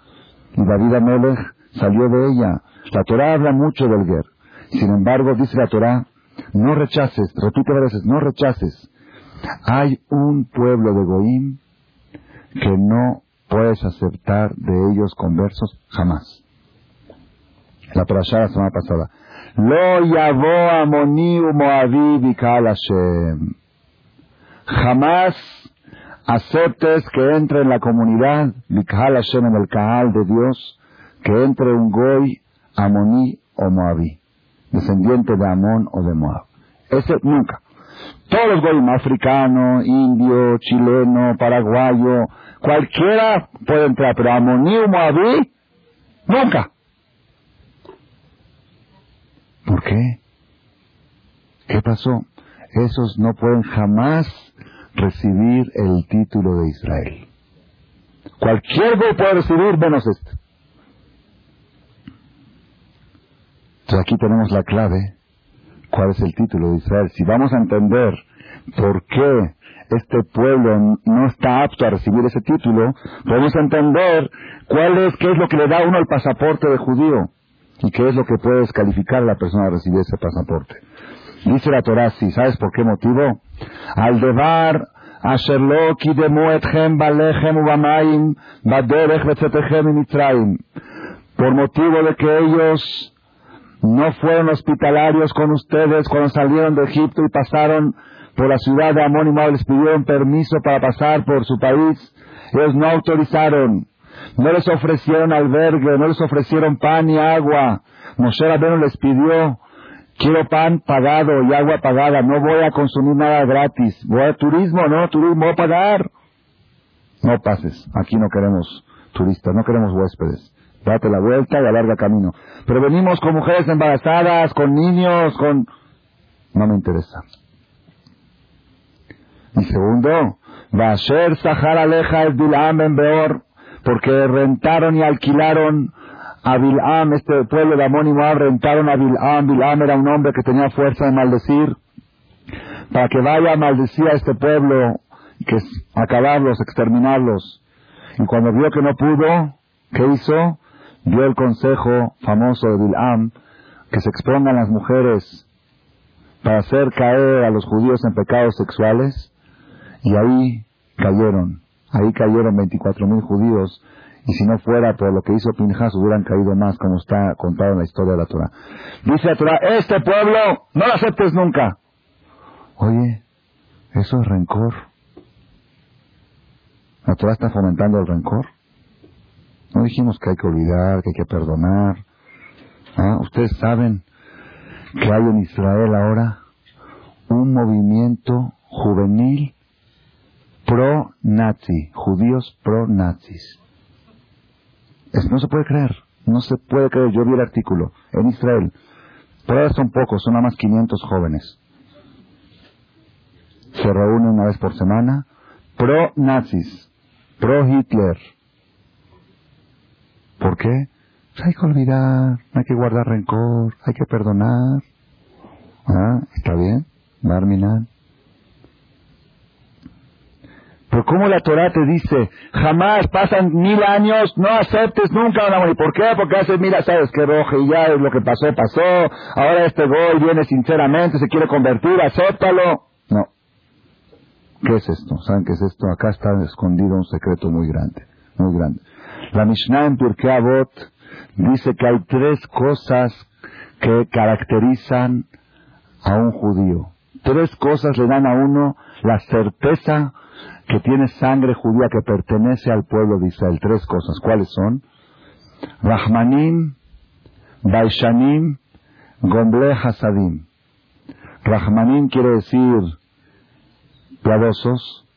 Speaker 1: Y David Amelech salió de ella. La Torah habla mucho del Ger. Sin embargo, dice la Torah, no rechaces, repite veces, no rechaces. Hay un pueblo de Goim que no puedes aceptar de ellos conversos jamás. La la semana pasada. Lo yavo amoni moavi Hashem. Jamás aceptes que entre en la comunidad, Mikhal Hashem en el Kahal de Dios, que entre un Goy, Amoní o Moabí, descendiente de Amón o de Moab. Ese nunca. Todos los Goyim, africano, indio, chileno, paraguayo, cualquiera puede entrar, pero Amoní o Moabí, nunca. ¿Por qué? ¿Qué pasó? Esos no pueden jamás recibir el título de Israel. Cualquier goy puede recibir menos este. Entonces aquí tenemos la clave. ¿Cuál es el título de Israel? Si vamos a entender por qué este pueblo no está apto a recibir ese título, podemos entender cuál es, qué es lo que le da uno el pasaporte de judío y qué es lo que puede descalificar a la persona a recibir ese pasaporte. Dice la Torah, si ¿sabes por qué motivo? Al baderech betzetechem Por motivo de que ellos no fueron hospitalarios con ustedes cuando salieron de Egipto y pasaron por la ciudad de Amón y les pidieron permiso para pasar por su país. Ellos no autorizaron. No les ofrecieron albergue, no les ofrecieron pan ni agua. Moshe Rabbeinu les pidió, quiero pan pagado y agua pagada, no voy a consumir nada gratis. Voy a turismo, no, turismo, voy a pagar. No pases, aquí no queremos turistas, no queremos huéspedes. Date la vuelta y alarga camino. Pero venimos con mujeres embarazadas, con niños, con... No me interesa. Y segundo, ser Sahar Aleja es Bilam en Beor, porque rentaron y alquilaron a Bilam, este pueblo de Amón y Moab, rentaron a Bilam. Bilam era un hombre que tenía fuerza de maldecir, para que vaya a maldecir a este pueblo, que acabarlos, exterminarlos. Y cuando vio que no pudo, ¿qué hizo? Dio el consejo famoso de Bilam, que se expongan las mujeres para hacer caer a los judíos en pecados sexuales, y ahí cayeron, ahí cayeron 24.000 judíos, y si no fuera por lo que hizo Pinjas hubieran caído más, como está contado en la historia de la Torah. Dice la Torah, este pueblo no lo aceptes nunca. Oye, eso es rencor. ¿La Torah está fomentando el rencor? No dijimos que hay que olvidar, que hay que perdonar. ¿Ah? Ustedes saben que hay en Israel ahora un movimiento juvenil pro-nazi, judíos pro-nazis. No se puede creer, no se puede creer. Yo vi el artículo en Israel. Pero son pocos, son nada más 500 jóvenes. Se reúnen una vez por semana. Pro-nazis, pro-Hitler. ¿Por qué? Pues hay que olvidar, hay que guardar rencor, hay que perdonar. ¿Ah? ¿Está bien? Barminan. Pero ¿cómo la Torah te dice, jamás pasan mil años, no aceptes nunca mujer? ¿Por qué? Porque hace mil, sabes que roja y ya lo que pasó, pasó. Ahora este gol viene sinceramente, se quiere convertir, acéptalo. No. ¿Qué es esto? ¿Saben qué es esto? Acá está escondido un secreto muy grande, muy grande. La Mishnah en Pirkei Avot dice que hay tres cosas que caracterizan a un judío. Tres cosas le dan a uno la certeza que tiene sangre judía que pertenece al pueblo de Israel. Tres cosas. ¿Cuáles son? Rahmanim, Baishanim, Gomble Hasadim. Rahmanim quiere decir piadosos,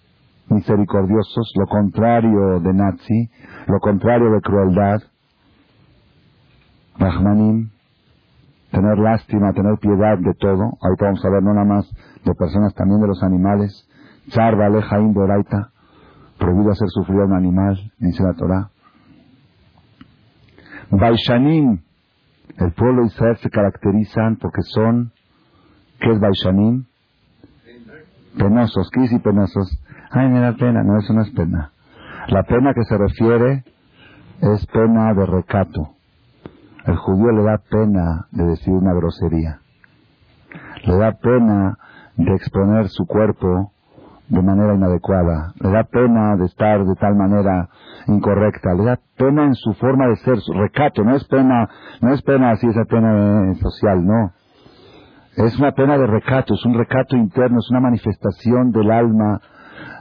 Speaker 1: misericordiosos, lo contrario de nazi, lo contrario de crueldad. Rahmanim, tener lástima, tener piedad de todo. Ahorita vamos a ver no nada más de personas, también de los animales. Char aleja Doraita, prohibido hacer sufrir a un animal, dice la Torah. Baishanim, el pueblo de Israel se caracterizan porque son, ¿qué es Baishanim? Penosos, ¿qué dice penosos? Ay, me da pena, no, eso no es pena. La pena que se refiere es pena de recato. El judío le da pena de decir una grosería. Le da pena de exponer su cuerpo de manera inadecuada, le da pena de estar de tal manera incorrecta, le da pena en su forma de ser, su recato, no es pena, no es pena así esa pena social, no. Es una pena de recato, es un recato interno, es una manifestación del alma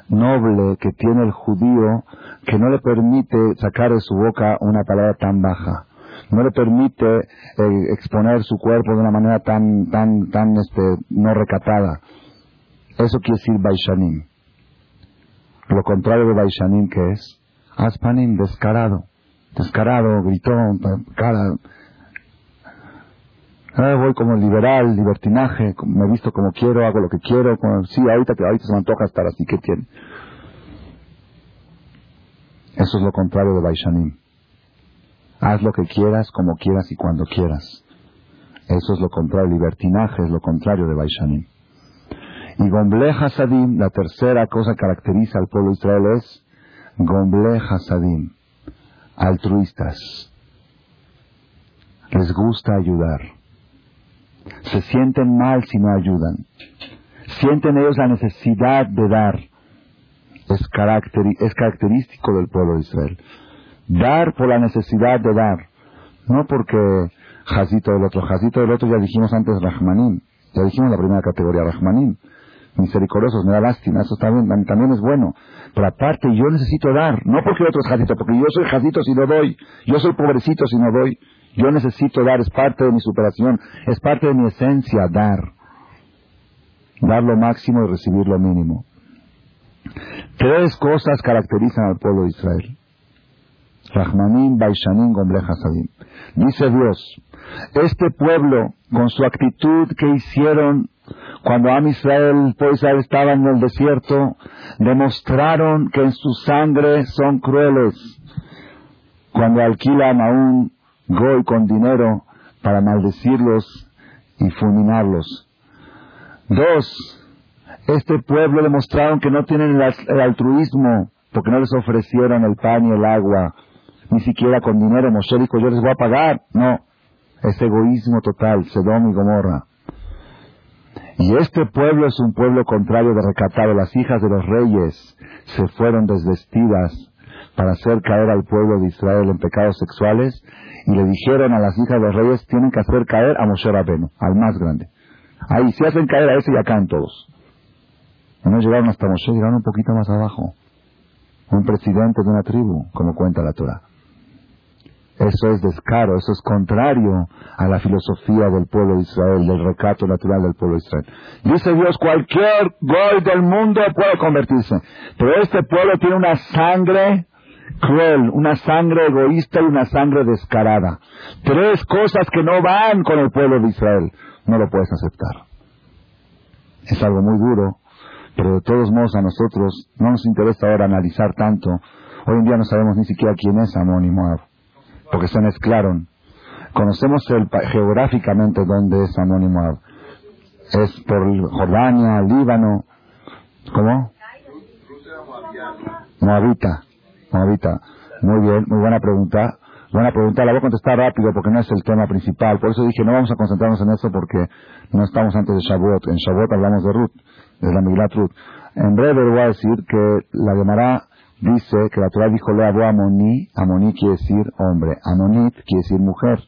Speaker 1: noble que tiene el judío que no le permite sacar de su boca una palabra tan baja. No le permite eh, exponer su cuerpo de una manera tan tan tan este no recatada eso quiere decir Baishanim. Lo contrario de Baishanim, que es? Aspanim, descarado. Descarado, gritón, cara. Ah, voy como liberal, libertinaje, me visto como quiero, hago lo que quiero. sí, ahorita, ahorita se me antoja estar así, ¿qué tiene? Eso es lo contrario de Baishanim. Haz lo que quieras, como quieras y cuando quieras. Eso es lo contrario, libertinaje es lo contrario de Baishanim. Y Gomble Hasadim, la tercera cosa que caracteriza al pueblo de Israel es Gomble Hasadim, altruistas. Les gusta ayudar. Se sienten mal si no ayudan. Sienten ellos la necesidad de dar. Es, es característico del pueblo de Israel. Dar por la necesidad de dar. No porque Jazito del otro. Jazito del otro ya dijimos antes Rahmanim. Ya dijimos la primera categoría, Rahmanim. Misericordiosos, me da lástima, eso también, también es bueno. Pero aparte yo necesito dar, no porque otro es Jazito, porque yo soy Jazito si no doy. Yo soy pobrecito si no doy. Yo necesito dar, es parte de mi superación, es parte de mi esencia dar. Dar lo máximo y recibir lo mínimo. Tres cosas caracterizan al pueblo de Israel. Rahmanim, Baishanim, Gombre Hasadim. Dice Dios, este pueblo, con su actitud que hicieron cuando Am Israel, pues estaba en el desierto, demostraron que en su sangre son crueles. Cuando alquilan a un goy con dinero para maldecirlos y fulminarlos. Dos, este pueblo demostraron que no tienen el altruismo porque no les ofrecieron el pan y el agua, ni siquiera con dinero. Moshe dijo, yo les voy a pagar. No, es egoísmo total, Sedom y Gomorra. Y este pueblo es un pueblo contrario de recatado. Las hijas de los reyes se fueron desvestidas para hacer caer al pueblo de Israel en pecados sexuales y le dijeron a las hijas de los reyes, tienen que hacer caer a Moshe Rabenu, al más grande. Ahí, si hacen caer a ese, ya caen todos. no llegaron hasta Moshe, llegaron un poquito más abajo. Un presidente de una tribu, como cuenta la Torah. Eso es descaro, eso es contrario a la filosofía del pueblo de Israel, del recato natural del pueblo de Israel. Dice Dios, cualquier gol del mundo puede convertirse, pero este pueblo tiene una sangre cruel, una sangre egoísta y una sangre descarada. Tres cosas que no van con el pueblo de Israel. No lo puedes aceptar. Es algo muy duro, pero de todos modos a nosotros no nos interesa ahora analizar tanto. Hoy en día no sabemos ni siquiera quién es Amón y Moab, porque se mezclaron. Conocemos el, geográficamente dónde es Amón y Moab. Es por Jordania, Líbano. ¿Cómo? Moabita. Moabita. Muy bien, muy buena pregunta. Buena pregunta, la voy a contestar rápido porque no es el tema principal. Por eso dije, no vamos a concentrarnos en eso porque no estamos antes de Shavuot. En Shavuot hablamos de Ruth, de la Miglat Ruth. En breve voy a decir que la Gemara dice que la Torah dijo le a Amoní, Amoní quiere decir hombre, Amonit quiere decir mujer.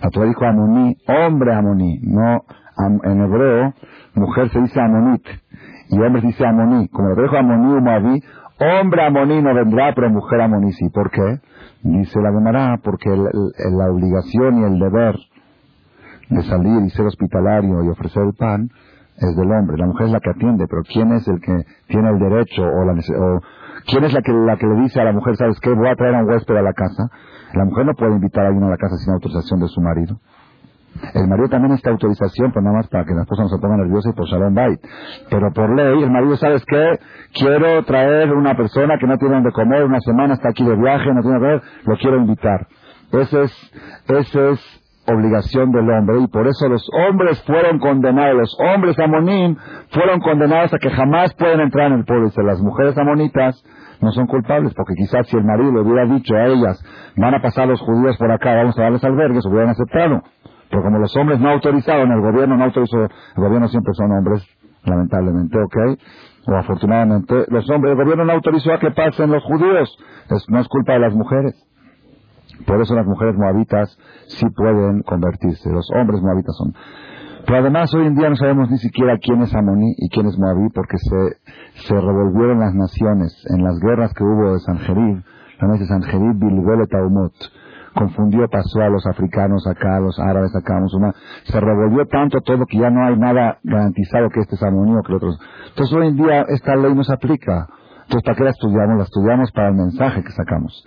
Speaker 1: La Torah dijo Amoní, hombre Amoní, no en hebreo, mujer se dice Amonit y hombre dice Amoní. Como dijo Amoní, Moabí, hombre Amoní no vendrá, pero mujer Amoní sí. ¿Por qué? Dice la Gemara, porque la obligación y el deber de salir y ser hospitalario y ofrecer el pan es del hombre. La mujer es la que atiende, pero ¿quién es el que tiene el derecho o, la, o quién es la que, la que le dice a la mujer, ¿sabes qué? Voy a traer a un huésped a la casa. La mujer no puede invitar a alguien a la casa sin autorización de su marido. El marido también necesita autorización, pero nada más para que la esposa no se ponga nerviosa y por Shalom Bait. Pero por ley, el marido, ¿sabes qué? Quiero traer una persona que no tiene donde comer, una semana está aquí de viaje, no tiene ver, lo quiero invitar. Ese es, ese es obligación del hombre y por eso los hombres fueron condenados, los hombres amonín fueron condenados a que jamás pueden entrar en el pueblo. Las mujeres amonitas no son culpables porque quizás si el marido hubiera dicho a ellas, van a pasar los judíos por acá, vamos a darles albergues, hubieran aceptado. Pero como los hombres no autorizaron, el gobierno no autorizó, el gobierno siempre son hombres, lamentablemente, ¿ok? O afortunadamente, los hombres, el gobierno no autorizó a que pasen los judíos. no es culpa de las mujeres. Por eso las mujeres moabitas sí pueden convertirse. Los hombres moabitas son. Pero además hoy en día no sabemos ni siquiera quién es Amoní y quién es Moabí porque se, se revolvieron las naciones en las guerras que hubo de Sanjerib. La de Sanjerib, Bilbel Taumot confundió, pasó a los africanos acá, a los árabes acá, musulmanes. Se revolvió tanto todo que ya no hay nada garantizado que este es amonio que el otro. Entonces hoy en día esta ley no se aplica. Entonces, ¿para qué la estudiamos? La estudiamos para el mensaje que sacamos.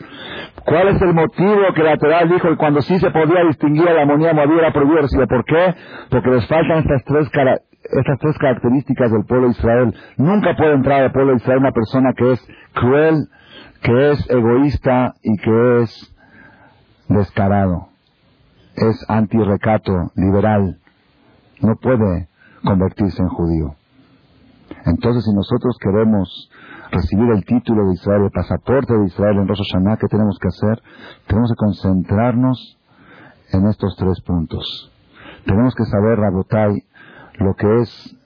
Speaker 1: ¿Cuál es el motivo que la Torah dijo que cuando sí se podía distinguir a la armonía moviera era prohibirse? ¿Por qué? Porque les faltan estas tres, estas tres características del pueblo de Israel. Nunca puede entrar al pueblo de Israel una persona que es cruel, que es egoísta y que es descarado. Es anti-recato, liberal. No puede convertirse en judío. Entonces, si nosotros queremos recibir el título de Israel, el pasaporte de Israel en Rosh Hashanah, ¿qué tenemos que hacer? Tenemos que concentrarnos en estos tres puntos. Tenemos que saber, Rabotai, lo que es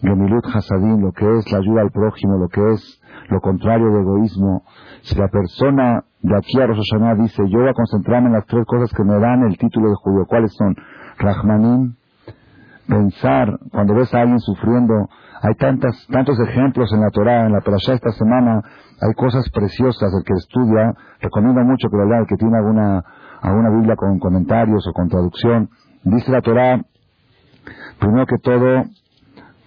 Speaker 1: Gemilut Hasadim, lo que es la ayuda al prójimo, lo que es lo contrario de egoísmo. Si la persona de aquí a Rosh dice, yo voy a concentrarme en las tres cosas que me dan el título de judío, ¿cuáles son? Rahmanim, pensar, cuando ves a alguien sufriendo, hay tantas, tantos ejemplos en la Torah, en la Torah esta semana, hay cosas preciosas, el que estudia, recomiendo mucho que lo lea, el que tiene alguna, alguna Biblia con comentarios o con traducción, dice la Torah, primero que todo,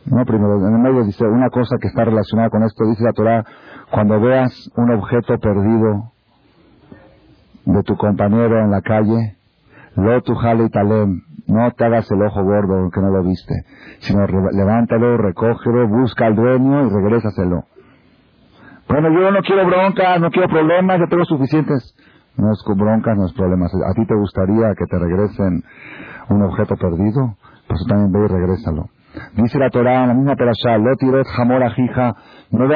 Speaker 1: no primero, en el medio dice una cosa que está relacionada con esto, dice la Torah, cuando veas un objeto perdido de tu compañero en la calle, lo tu y talem, no te hagas el ojo gordo que no lo viste, sino levántalo, recógelo, busca al dueño y regrésaselo. Bueno, yo no quiero broncas, no quiero problemas, ya tengo suficientes. No es broncas, no es problemas. ¿A ti te gustaría que te regresen un objeto perdido? Pues también ve y regrésalo. Dice la Torah la misma perashá, lo tiret jamor ajija, no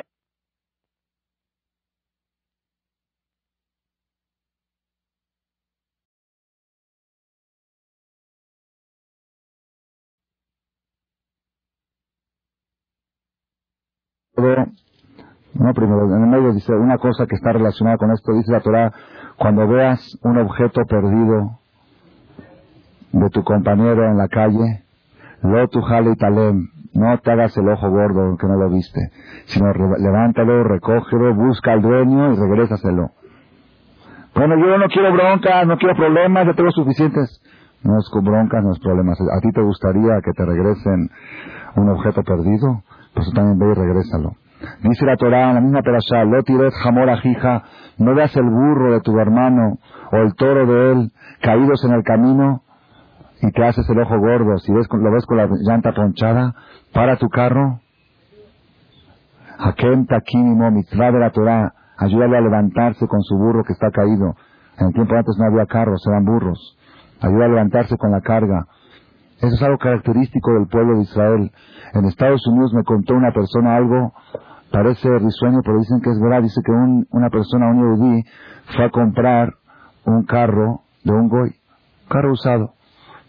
Speaker 1: no primero, en el medio dice una cosa que está relacionada con esto, dice la Torah, cuando veas un objeto perdido de tu compañero en la calle, lo tu y talem, no te hagas el ojo gordo que no lo viste, sino levántalo, recógelo, busca al dueño y regrésaselo. Bueno, yo no quiero broncas, no quiero problemas, ya tengo suficientes. No es con broncas, no es problemas. ¿A ti te gustaría que te regresen un objeto perdido? Pues tú también ve y regrésalo. Dice la Torah en la misma perashá, lo tiret no veas el burro de tu hermano o el toro de él caídos en el camino y te haces el ojo gordo, si ves, lo ves con la llanta ponchada, para tu carro. Hakem takinimo mitzvah de la Torah, ayúdale a levantarse con su burro que está caído. En el tiempo antes no había carros, eran burros. Ayúdale a levantarse con la carga. Eso es algo característico del pueblo de Israel. En Estados Unidos me contó una persona algo, parece risueño, pero dicen que es verdad. Dice que una persona, un yudí, fue a comprar un carro de un goy, carro usado.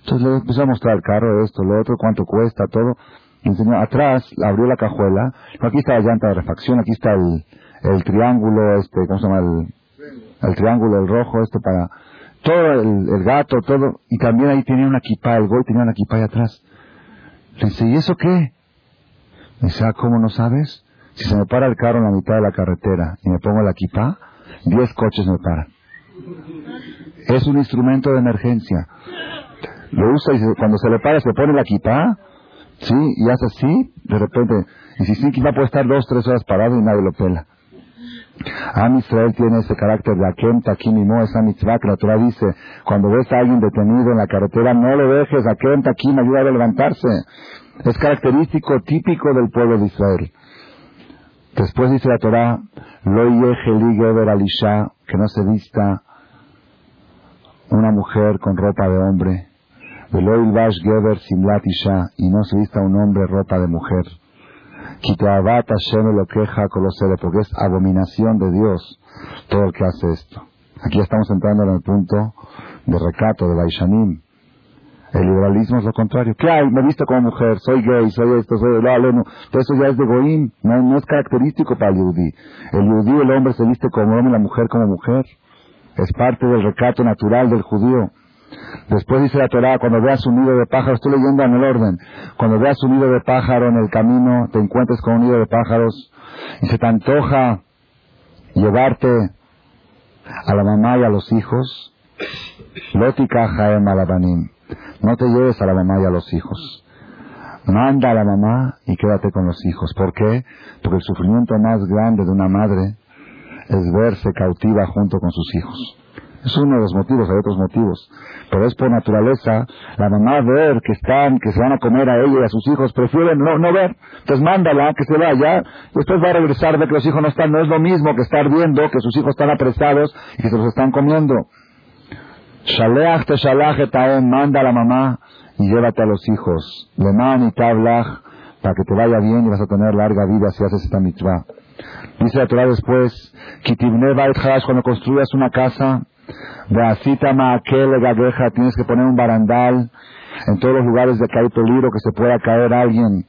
Speaker 1: Entonces le empezó a mostrar el carro, esto, lo otro, cuánto cuesta, todo. Y enseñó, atrás, abrió la cajuela. Aquí está la llanta de refacción, aquí está el, el triángulo, este, ¿cómo se llama? El, triángulo, el rojo, este para todo el, gato, todo, y también ahí tenía una equipa, el gol tenía una equipa ahí atrás. Le dice, ¿y eso qué? Me dice, ah, ¿cómo no sabes? Si se me para el carro en la mitad de la carretera y me pongo la equipa, diez coches me paran. Es un instrumento de emergencia. Lo usa y cuando se le para se pone la equipa, ¿sí? Y hace así, de repente, y si sí, quizá puede estar dos, tres horas parado y nadie lo pela. Am Israel tiene ese carácter de Akem Takim no esa mitzvah que la Torah dice, cuando ves a alguien detenido en la carretera, no lo dejes, Akem Takim ayuda a levantarse. Es característico, típico del pueblo de Israel. Después dice la Torah, Lo Geber que no se vista una mujer con ropa de hombre. Lo Bash Geber Simlat Isha, y no se vista un hombre ropa de mujer lo queja porque es abominación de Dios todo el que hace esto. Aquí estamos entrando en el punto de recato, de Baishanim. El liberalismo es lo contrario. Claro, me he visto como mujer, soy gay, soy esto, soy el aleno. Todo eso ya es de Goim, no, es característico para el yudí. El yudí, el hombre se viste como hombre, la mujer como mujer. Es parte del recato natural del judío. Después dice la Torah, cuando veas un nido de pájaros, estoy leyendo en el orden, cuando veas un nido de pájaro en el camino, te encuentres con un nido de pájaros y se te antoja llevarte a la mamá y a los hijos, Lotika Jaem Alabanim, no te lleves a la mamá y a los hijos. Manda a la mamá y quédate con los hijos. ¿Por qué? Porque el sufrimiento más grande de una madre es verse cautiva junto con sus hijos. Es uno de los motivos, hay otros motivos. Pero es por naturaleza, la mamá ver que están, que se van a comer a ella y a sus hijos, prefieren no, no ver. Entonces mándala que se vaya, después va a regresar, ve que los hijos no están, no es lo mismo que estar viendo que sus hijos están apresados y que se los están comiendo. Shaleach te shalach manda a la mamá y llévate a los hijos. Leman y tablach, para que te vaya bien y vas a tener larga vida si haces esta mitzvah. Dice la Torah después, Kitibne cuando construyas una casa, Beasita Maakele Gageja, tienes que poner un barandal en todos los lugares de que hay que se pueda caer alguien.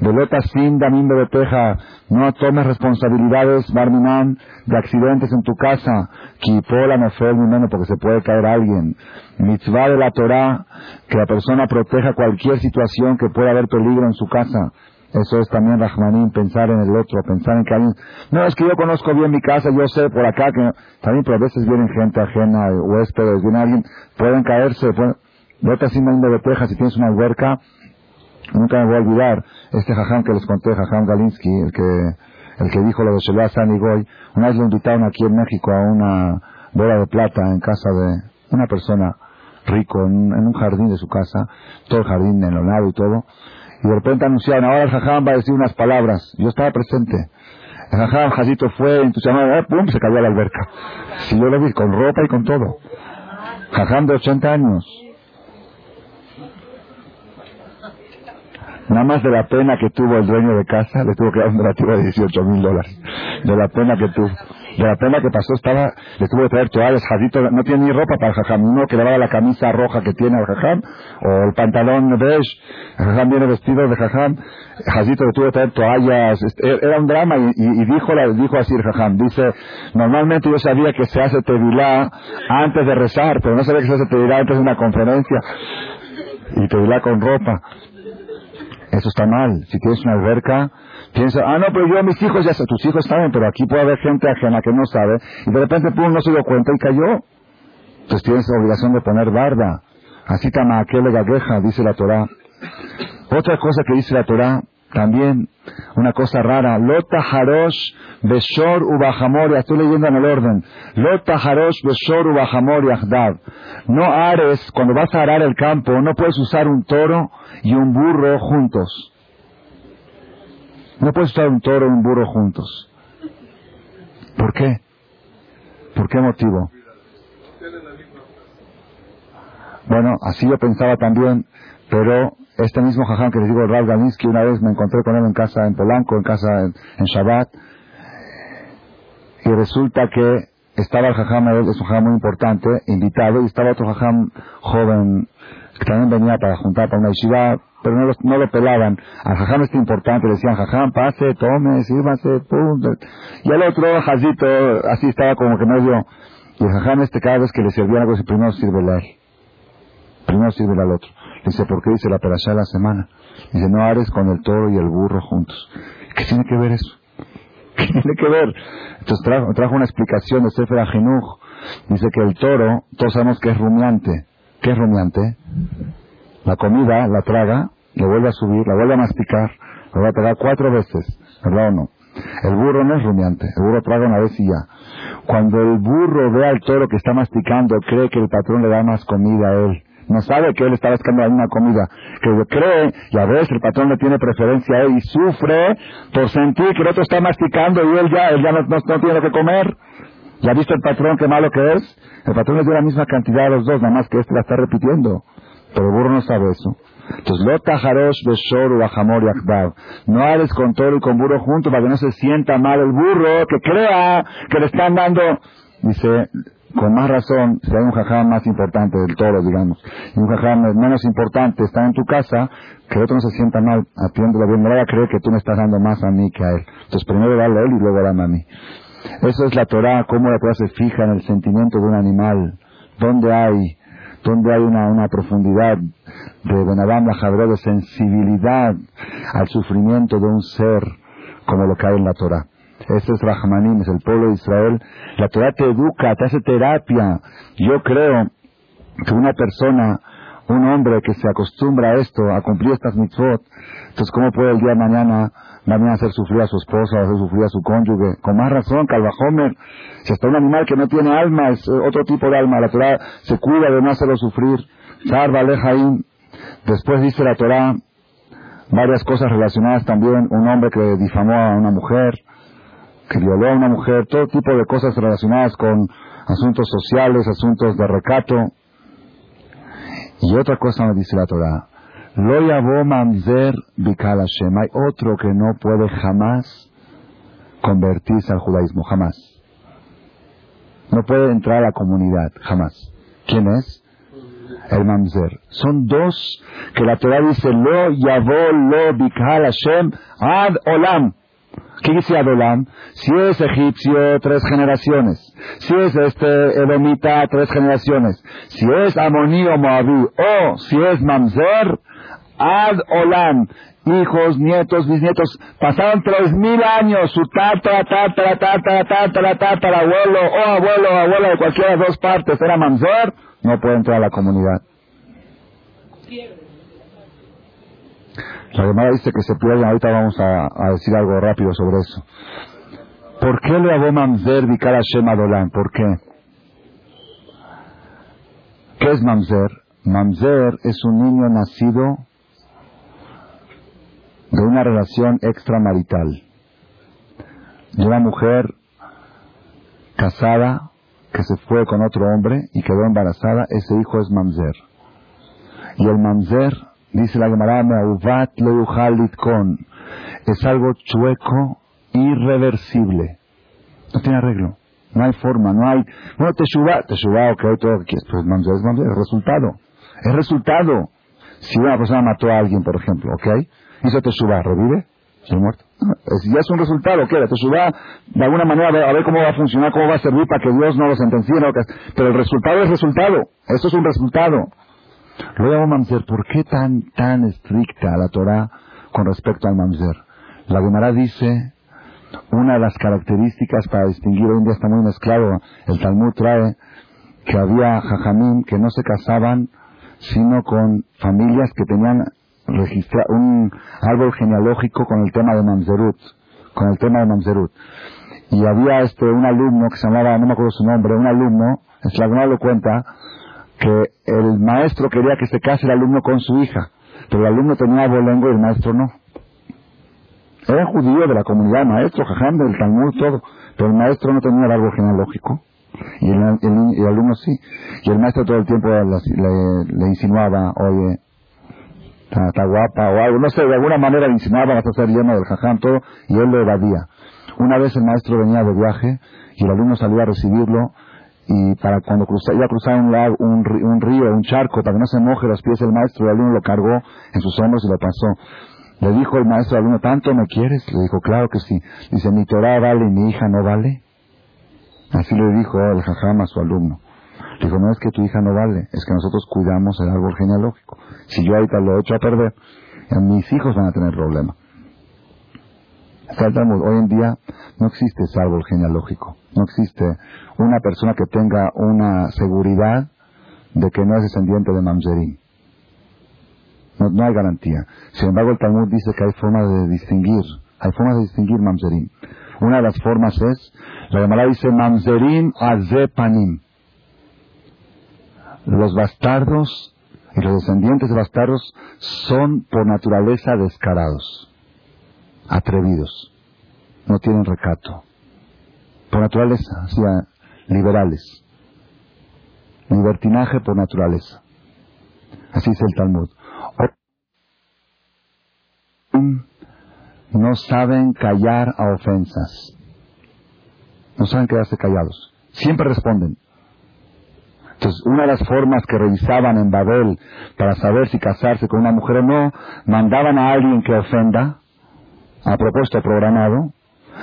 Speaker 1: Velota sin damim beteja, no tomes responsabilidades, Barminan, de accidentes en tu casa. Kipola nefel menos porque se puede caer alguien. Mitzvah de la Torah, que la persona proteja cualquier situación que pueda haber peligro en su casa. Eso es también Rahmanín, pensar en el otro, pensar en que alguien... No, es que yo conozco bien mi casa, yo sé por acá que... También, pero a veces vienen gente ajena, huéspedes, viene alguien, pueden caerse, pueden... Vete así de Tejas, si tienes una alberca, nunca me voy a olvidar, este jajam que les conté, jajam Galinsky, el que, el que dijo lo de Shelah San Goy, una vez lo invitaron aquí en México a una bola de plata en casa de una persona rico, en, un jardín de su casa, todo el jardín enlonado y todo, y de repente anunciaron, ahora el jajam va a decir unas palabras. Yo estaba presente. El jajam, Jajito fue entusiasmado, eh, pum, se cayó a la alberca. Si yo lo vi, con ropa y con todo. Jajam de 80 años. Nada más de la pena que tuvo el dueño de casa, le tuvo que dar un donativo de 18 mil dólares. De la pena que tuvo de la pena que pasó estaba, le tuvo que traer toallas, Jadito no tiene ni ropa para el jajam, uno que le daba la camisa roja que tiene al jajam, o el pantalón beige, el jajam viene vestido de jajam, Jadito le tuvo que traer toallas, este, e-, era un drama y, y, dijo, dijo así el jajam, dice, normalmente yo sabía que se hace tevilá antes de rezar, pero no sabía que se hace tevilá antes de una conferencia, y tevilá con ropa. Eso está mal. Si tienes una alberca, piensa, ah, no, pero yo, mis hijos ya sé, tus hijos saben, pero aquí puede haber gente ajena que no sabe, y de repente, pum, no se dio cuenta y cayó. Entonces tienes la obligación de poner barda. Así aquel gagueja, dice la Torah. Otra cosa que dice la Torah, también, una cosa rara, Lota Harosh Beshor Ubajamor, estoy leyendo en el orden, Lota Harosh Beshor Ubajamor Yahdav. No ares, cuando vas a arar el campo, no puedes usar un toro y un burro juntos. No puedes usar un toro y un burro juntos. ¿Por qué? ¿Por qué motivo? Bueno, así yo pensaba también, pero este mismo jajam que les digo, Rav Galinsky, una vez me encontré con él en casa en Polanco, en casa en, Shabbat, y resulta que estaba el jajam, es un jajam muy importante, invitado, y estaba otro jajam joven, que también venía para juntar para una yeshiva, pero no lo, no lo pelaban. Al jajam este importante le decían, jajam, pase, tome, sírvase, pum. Y el otro, jazito, así estaba como que medio. Y el jajam este cada vez que le servían algo, primero sirve a él. Primero sirve al otro. Dice, ¿por qué dice la perashá de la semana? Dice, no ares con el toro y el burro juntos. ¿Qué tiene que ver eso? ¿Qué tiene que ver? Entonces trajo, una explicación de Sefer Ajinuj. Dice que el toro, todos sabemos que es rumiante. ¿Qué es rumiante? La comida la traga, le vuelve a subir, la vuelve a masticar, la vuelve a tragar cuatro veces, ¿verdad o no? El burro no es rumiante, el burro traga una vez y ya. Cuando el burro ve al toro que está masticando, cree que el patrón le da más comida a él. No sabe que él está buscando alguna comida. Que cree, y a veces el patrón le tiene preferencia a él y sufre por sentir que el otro está masticando y él ya, él ya no, no, tiene que comer. ¿Ya ha visto el patrón qué malo que es? El patrón le dio la misma cantidad a los dos, nada más que este la está repitiendo. Pero el burro no sabe eso. Entonces, lo yakdav. No hables con toro y con burro juntos para que no se sienta mal el burro, que crea que le están dando. Dice, con más razón, si hay un jajam más importante del toro, digamos, y un jajam menos importante está en tu casa, que el otro no se sienta mal, atiéndelo bien, no a creer que tú me estás dando más a mí que a él. Entonces primero dale a él y luego dame a mí. Eso es la Torah, cómo la Torah se fija en el sentimiento de un animal. ¿Dónde hay donde hay una, una profundidad de Benadam la de sensibilidad al sufrimiento de un ser como lo que hay en la Torah. Ese es Rahmanim, es el pueblo de Israel. La Torah te educa, te hace terapia. Yo creo que una persona, un hombre que se acostumbra a esto, a cumplir estas mitzvot, entonces ¿cómo puede el día de mañana, mañana hacer sufrir a su esposa, hacer sufrir a su cónyuge? Con más razón, Calvajomer, si está un animal que no tiene alma, es eh, otro tipo de alma, la Torah se cuida de no hacerlo sufrir. Después dice la Torah varias cosas relacionadas también, un hombre que difamó a una mujer, que violó a una mujer, todo tipo de cosas relacionadas con asuntos sociales, asuntos de recato. Y otra cosa me dice la Torah, lo yabo mamzer Hashem. Hay otro que no puede jamás convertirse al judaísmo, jamás. No puede entrar a la comunidad, jamás. ¿Quién es? El mamzer. Son dos que la Torah dice, lo yabo lo bikal Hashem ad olam. ¿Qué dice Adolam? Si es egipcio, tres generaciones. Si es este edomita, tres generaciones. Si es amoní o moabí, o si es mamzer, ad olam. Hijos, nietos, bisnietos, pasaron tres mil años, su tata, tata, tata, tata, tata, abuelo, o abuelo, abuelo de cualquiera de dos partes era mamzer, no puede entrar a la comunidad. La Gemara dice que se pierden, ahorita vamos a, decir algo rápido sobre eso. ¿Por qué le hago mamzer vikar Hashem Adolam? ¿Por qué? ¿Qué es mamzer? Mamzer es un niño nacido de una relación extramarital. De una mujer casada que se fue con otro hombre y quedó embarazada, ese hijo es mamzer. Y el mamzer Dice la Gemara, con es algo chueco, irreversible. No tiene arreglo. No hay forma, no hay... Bueno, te suba, te suba, ok, todo que Pues es, es resultado. Es resultado. Si una persona mató a alguien, por ejemplo, ok, hizo te suba, ¿revive? ¿Se muerto? ya es un resultado, ¿qué? Te suba, de alguna manera, a ver, cómo va a funcionar, cómo va a servir para que Dios no lo sentencie. pero el resultado es resultado. Esto es un resultado. Luego mamzer, ¿por qué tan, tan estricta la Torah con respecto al mamzer? La Gemara dice, una de las características para distinguir, hoy en día está muy mezclado, el Talmud trae que había jajamim que no se casaban sino con familias que tenían registrado un árbol genealógico con el tema de mamzerut, con el tema de mamzerut. Y había este un alumno que se llamaba, no me acuerdo su nombre, un alumno, es la lo cuenta, que el maestro quería que se case el alumno con su hija, pero el alumno tenía abolengo y el maestro no. Era judío de la comunidad, maestro, jajam, del Talmud, todo, pero el maestro no tenía árbol genealógico. Y el, alumno sí. Y el maestro todo el tiempo le, insinuaba, oye, está, guapa o algo, no sé, de alguna manera le insinuaba, vas a ser lleno del jajam, todo, y él lo evadía. Una vez el maestro venía de viaje y el alumno salía a recibirlo y para cuando iba a cruzar un, lago, un, un, río, un charco, para que no se moje los pies del maestro, el alumno lo cargó en sus hombros y lo pasó. Le dijo el maestro al alumno, ¿tanto me quieres? Le dijo, claro que sí. Dice, mi Torah vale y mi hija no vale. Así le dijo el jajam a su alumno. Le dijo, no es que tu hija no vale, es que nosotros cuidamos el árbol genealógico. Si yo ahorita lo echo a perder, mis hijos van a tener problemas. Hoy en día no existe ese árbol genealógico. No existe una persona que tenga una seguridad de que no es descendiente de Mamzerim. No, hay garantía. Sin embargo, el Talmud dice que hay formas de distinguir, hay formas de distinguir Mamzerim. Una de las formas es, la Gemara dice Mamzerim Azepanim. Los bastardos y los descendientes de bastardos son por naturaleza descarados, atrevidos, no tienen recato por naturaleza, liberales. Libertinaje por naturaleza. Así es el Talmud. No saben callar a ofensas. No saben quedarse callados. Siempre responden. Entonces, una de las formas que revisaban en Babel para saber si casarse con una mujer o no, mandaban a alguien que ofenda, a propósito programado,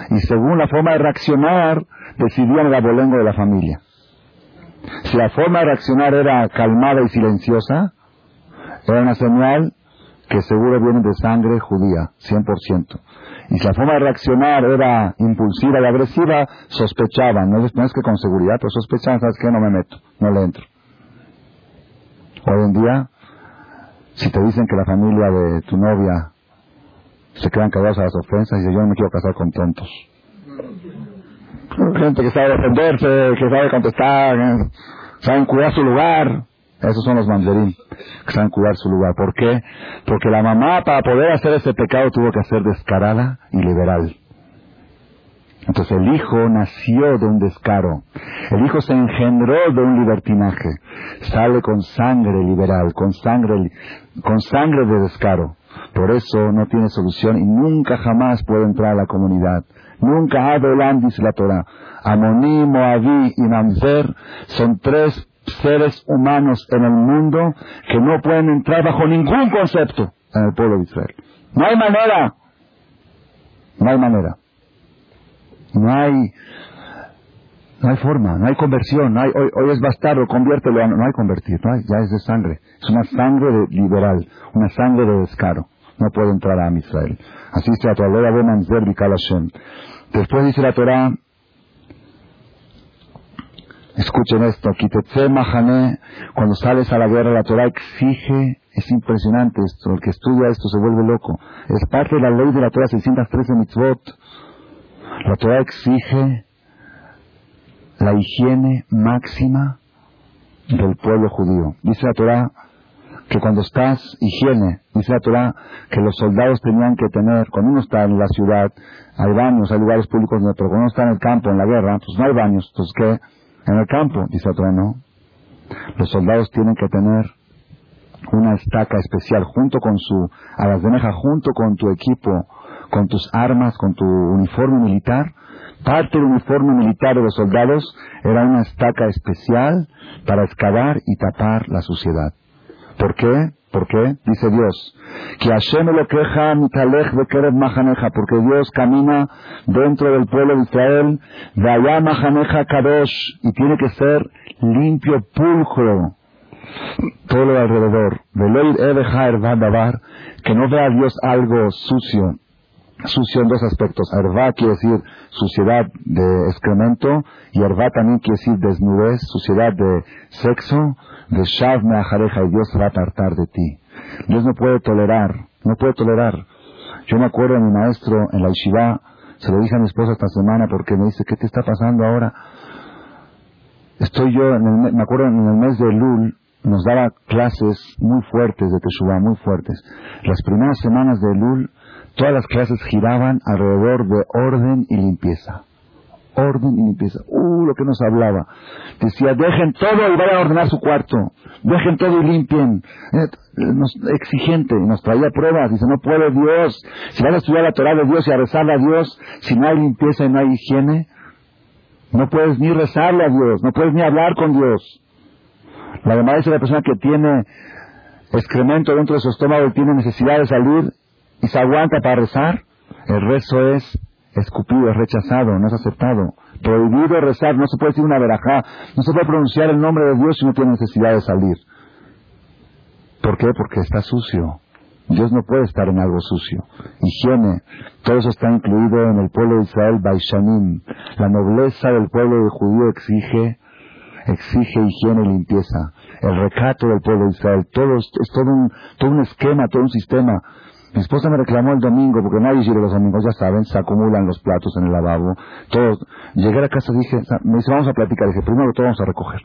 Speaker 1: y según la forma de reaccionar decidían el abolengo de la familia. Si la forma de reaccionar era calmada y silenciosa, era una señal que seguro viene de sangre judía, 100%. Y si la forma de reaccionar era impulsiva y agresiva, sospechaban, no, es que con seguridad, pero sospechaban, ¿sabes qué? No me meto, no le entro. Hoy en día, Si te dicen que la familia de tu novia se quedan callados a las ofensas, y yo no me quiero casar con tontos. Gente que sabe defenderse, que sabe contestar, saben cuidar su lugar. Esos son los mandarín, que saben cuidar su lugar. ¿Por qué? Porque la mamá, para poder hacer ese pecado, tuvo que ser descarada y liberal. Entonces el hijo nació de un descaro. El hijo se engendró de un libertinaje. Sale con sangre liberal, con sangre, con sangre de descaro. Por eso no tiene solución y nunca jamás puede entrar a la comunidad. Nunca Adolam dice la Torah. Amoní, Moabí y Mamzer son tres seres humanos en el mundo que no pueden entrar bajo ningún concepto en el pueblo de Israel. No hay manera. No hay manera. No hay, no hay forma, no hay conversión, hay, hoy, hoy es bastardo, conviértelo, no hay convertir, no hay, ya es de sangre. Es una sangre de, liberal, una sangre de descaro. No puede entrar a Israel. Así dice la Torah, Después dice la Torah, escuchen esto, cuando sales a la guerra, la Torah exige, es impresionante esto, el que estudia esto se vuelve loco. Es parte de la ley de la Torah 613 mitzvot. La Torah exige la higiene máxima del pueblo judío. Dice la Torah que cuando estás, higiene, dice la Torah que los soldados tenían que tener, cuando uno está en la ciudad, hay baños, hay lugares públicos, pero cuando uno está en el campo, en la guerra, pues no hay baños, entonces ¿qué? En el campo, dice la Torah, no. Los soldados tienen que tener una estaca especial junto con su, a las demeja, junto con tu equipo, con tus armas, con tu uniforme militar. Parte del uniforme militar de los soldados era una estaca especial para excavar y tapar la suciedad. ¿Por qué? ¿Por qué? Dice Dios, que Hashem lo queja mitalech bekerev mahaneja, porque Dios camina dentro del pueblo de Israel, allá mahaneja kadosh, y tiene que ser limpio, pulcro, todo lo alrededor. Que no vea a Dios algo sucio, sucio en dos aspectos. Arva quiere decir suciedad de excremento y arva también quiere decir desnudez, suciedad de sexo, de shav meajareja y Dios va a apartar de ti. Dios no puede tolerar, no puede tolerar. Yo me acuerdo de mi maestro en la yeshiva, se lo dije a mi esposa esta semana porque me dice, ¿qué te está pasando ahora? Estoy yo, en el, me acuerdo en el mes de Lul, nos daba clases muy fuertes de Teshuvah, muy fuertes. Las primeras semanas de Lul Todas las clases giraban alrededor de orden y limpieza. Orden y limpieza. Uh, lo que nos hablaba. Decía, dejen todo y vayan a ordenar su cuarto. Dejen todo y limpien. Eh, exigente. Y nos traía pruebas. Dice, no puede Dios. Si van a estudiar la Torah de Dios y a rezarle a Dios, si no hay limpieza y no hay higiene, no puedes ni rezarle a Dios. No puedes ni hablar con Dios. La demás es la persona que tiene excremento dentro de su estómago y tiene necesidad de salir y se aguanta para rezar, el rezo es escupido, es rechazado, no es aceptado. Prohibido rezar, no se puede decir una verajá, no se puede pronunciar el nombre de Dios si no tiene necesidad de salir. ¿Por qué? Porque está sucio. Dios no puede estar en algo sucio. Higiene, todo eso está incluido en el pueblo de Israel, Baishanim. La nobleza del pueblo de judío exige, exige higiene y limpieza. El recato del pueblo de Israel, todo es, todo un, todo un esquema, todo un sistema. Mi esposa me reclamó el domingo, porque nadie sirve los domingos, ya saben, se acumulan los platos en el lavabo. Todos. Llegué a la casa dije, me dice, vamos a platicar. Dije, primero todo vamos a recoger.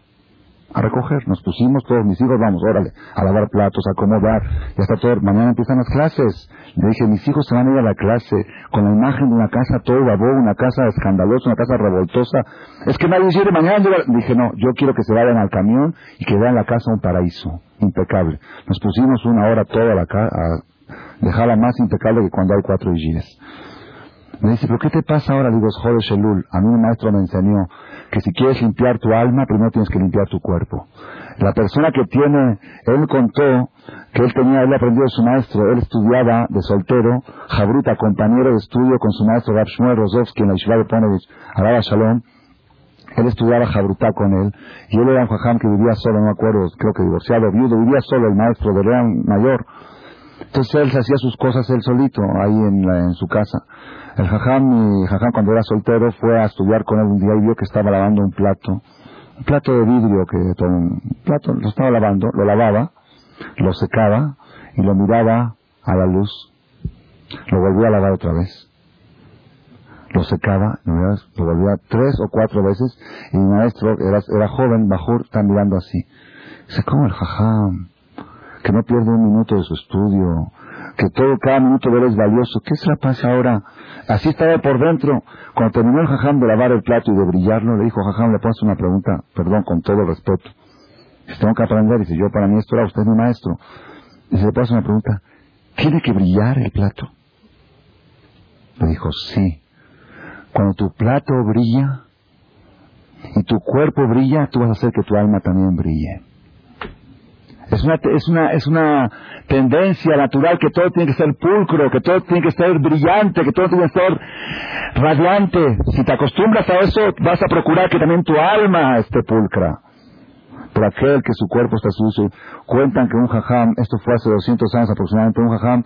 Speaker 1: A recoger. Nos pusimos todos mis hijos, vamos, órale, a lavar platos, a acomodar. Ya está todo. Mañana empiezan las clases. Le dije, mis hijos se van a ir a la clase con la imagen de una casa todo babó, una casa escandalosa, una casa revoltosa. Es que nadie sirve, mañana Dije, no, yo quiero que se vayan al camión y que vean la casa un paraíso. Impecable. Nos pusimos una hora toda la casa dejarla más impecable que cuando hay cuatro vigilias. Me dice, ¿pero qué te pasa ahora? Digo, joder, Shelul. A mí un maestro me enseñó que si quieres limpiar tu alma, primero tienes que limpiar tu cuerpo. La persona que tiene, él contó que él tenía, él aprendió de su maestro, él estudiaba de soltero, Jabruta, compañero de estudio con su maestro Rab Shmuel Rozovsky en la Yeshiva de Ponovich, Araba Shalom. Él estudiaba Jabruta con él, y él era un jajam que vivía solo, no me acuerdo, creo que divorciado, viudo, vivía solo, el maestro de León Mayor. Entonces él hacía sus cosas él solito, ahí en, su casa. El jajam, mi jajam cuando era soltero fue a estudiar con él un día y vio que estaba lavando un plato. Un plato de vidrio que un plato lo estaba lavando, lo lavaba, lo secaba y lo miraba a la luz, lo volvía a lavar otra vez, lo secaba, lo volvía tres o cuatro veces y mi maestro era, era joven, Bajur, está mirando así. Dice, ¿cómo el jajam? Que no pierde un minuto de su estudio, que todo, cada minuto de él es valioso. ¿Qué se la pasa ahora? Así estaba por dentro. Cuando terminó el jajam de lavar el plato y de brillarlo, le dijo, jajam, le puedo una pregunta, perdón, con todo respeto. Dice, tengo que aprender. Dice, yo para mí esto era usted mi maestro. Dice, le puedo una pregunta, ¿tiene que brillar el plato? Le dijo, sí. Cuando tu plato brilla y tu cuerpo brilla, tú vas a hacer que tu alma también brille. Es una, es una, es una tendencia natural que todo tiene que ser pulcro, que todo tiene que ser brillante, que todo tiene que ser radiante. Si te acostumbras a eso, vas a procurar que también tu alma esté pulcra. Por aquel que su cuerpo está sucio, cuentan que un jajam, esto fue hace 200 años aproximadamente, un jajam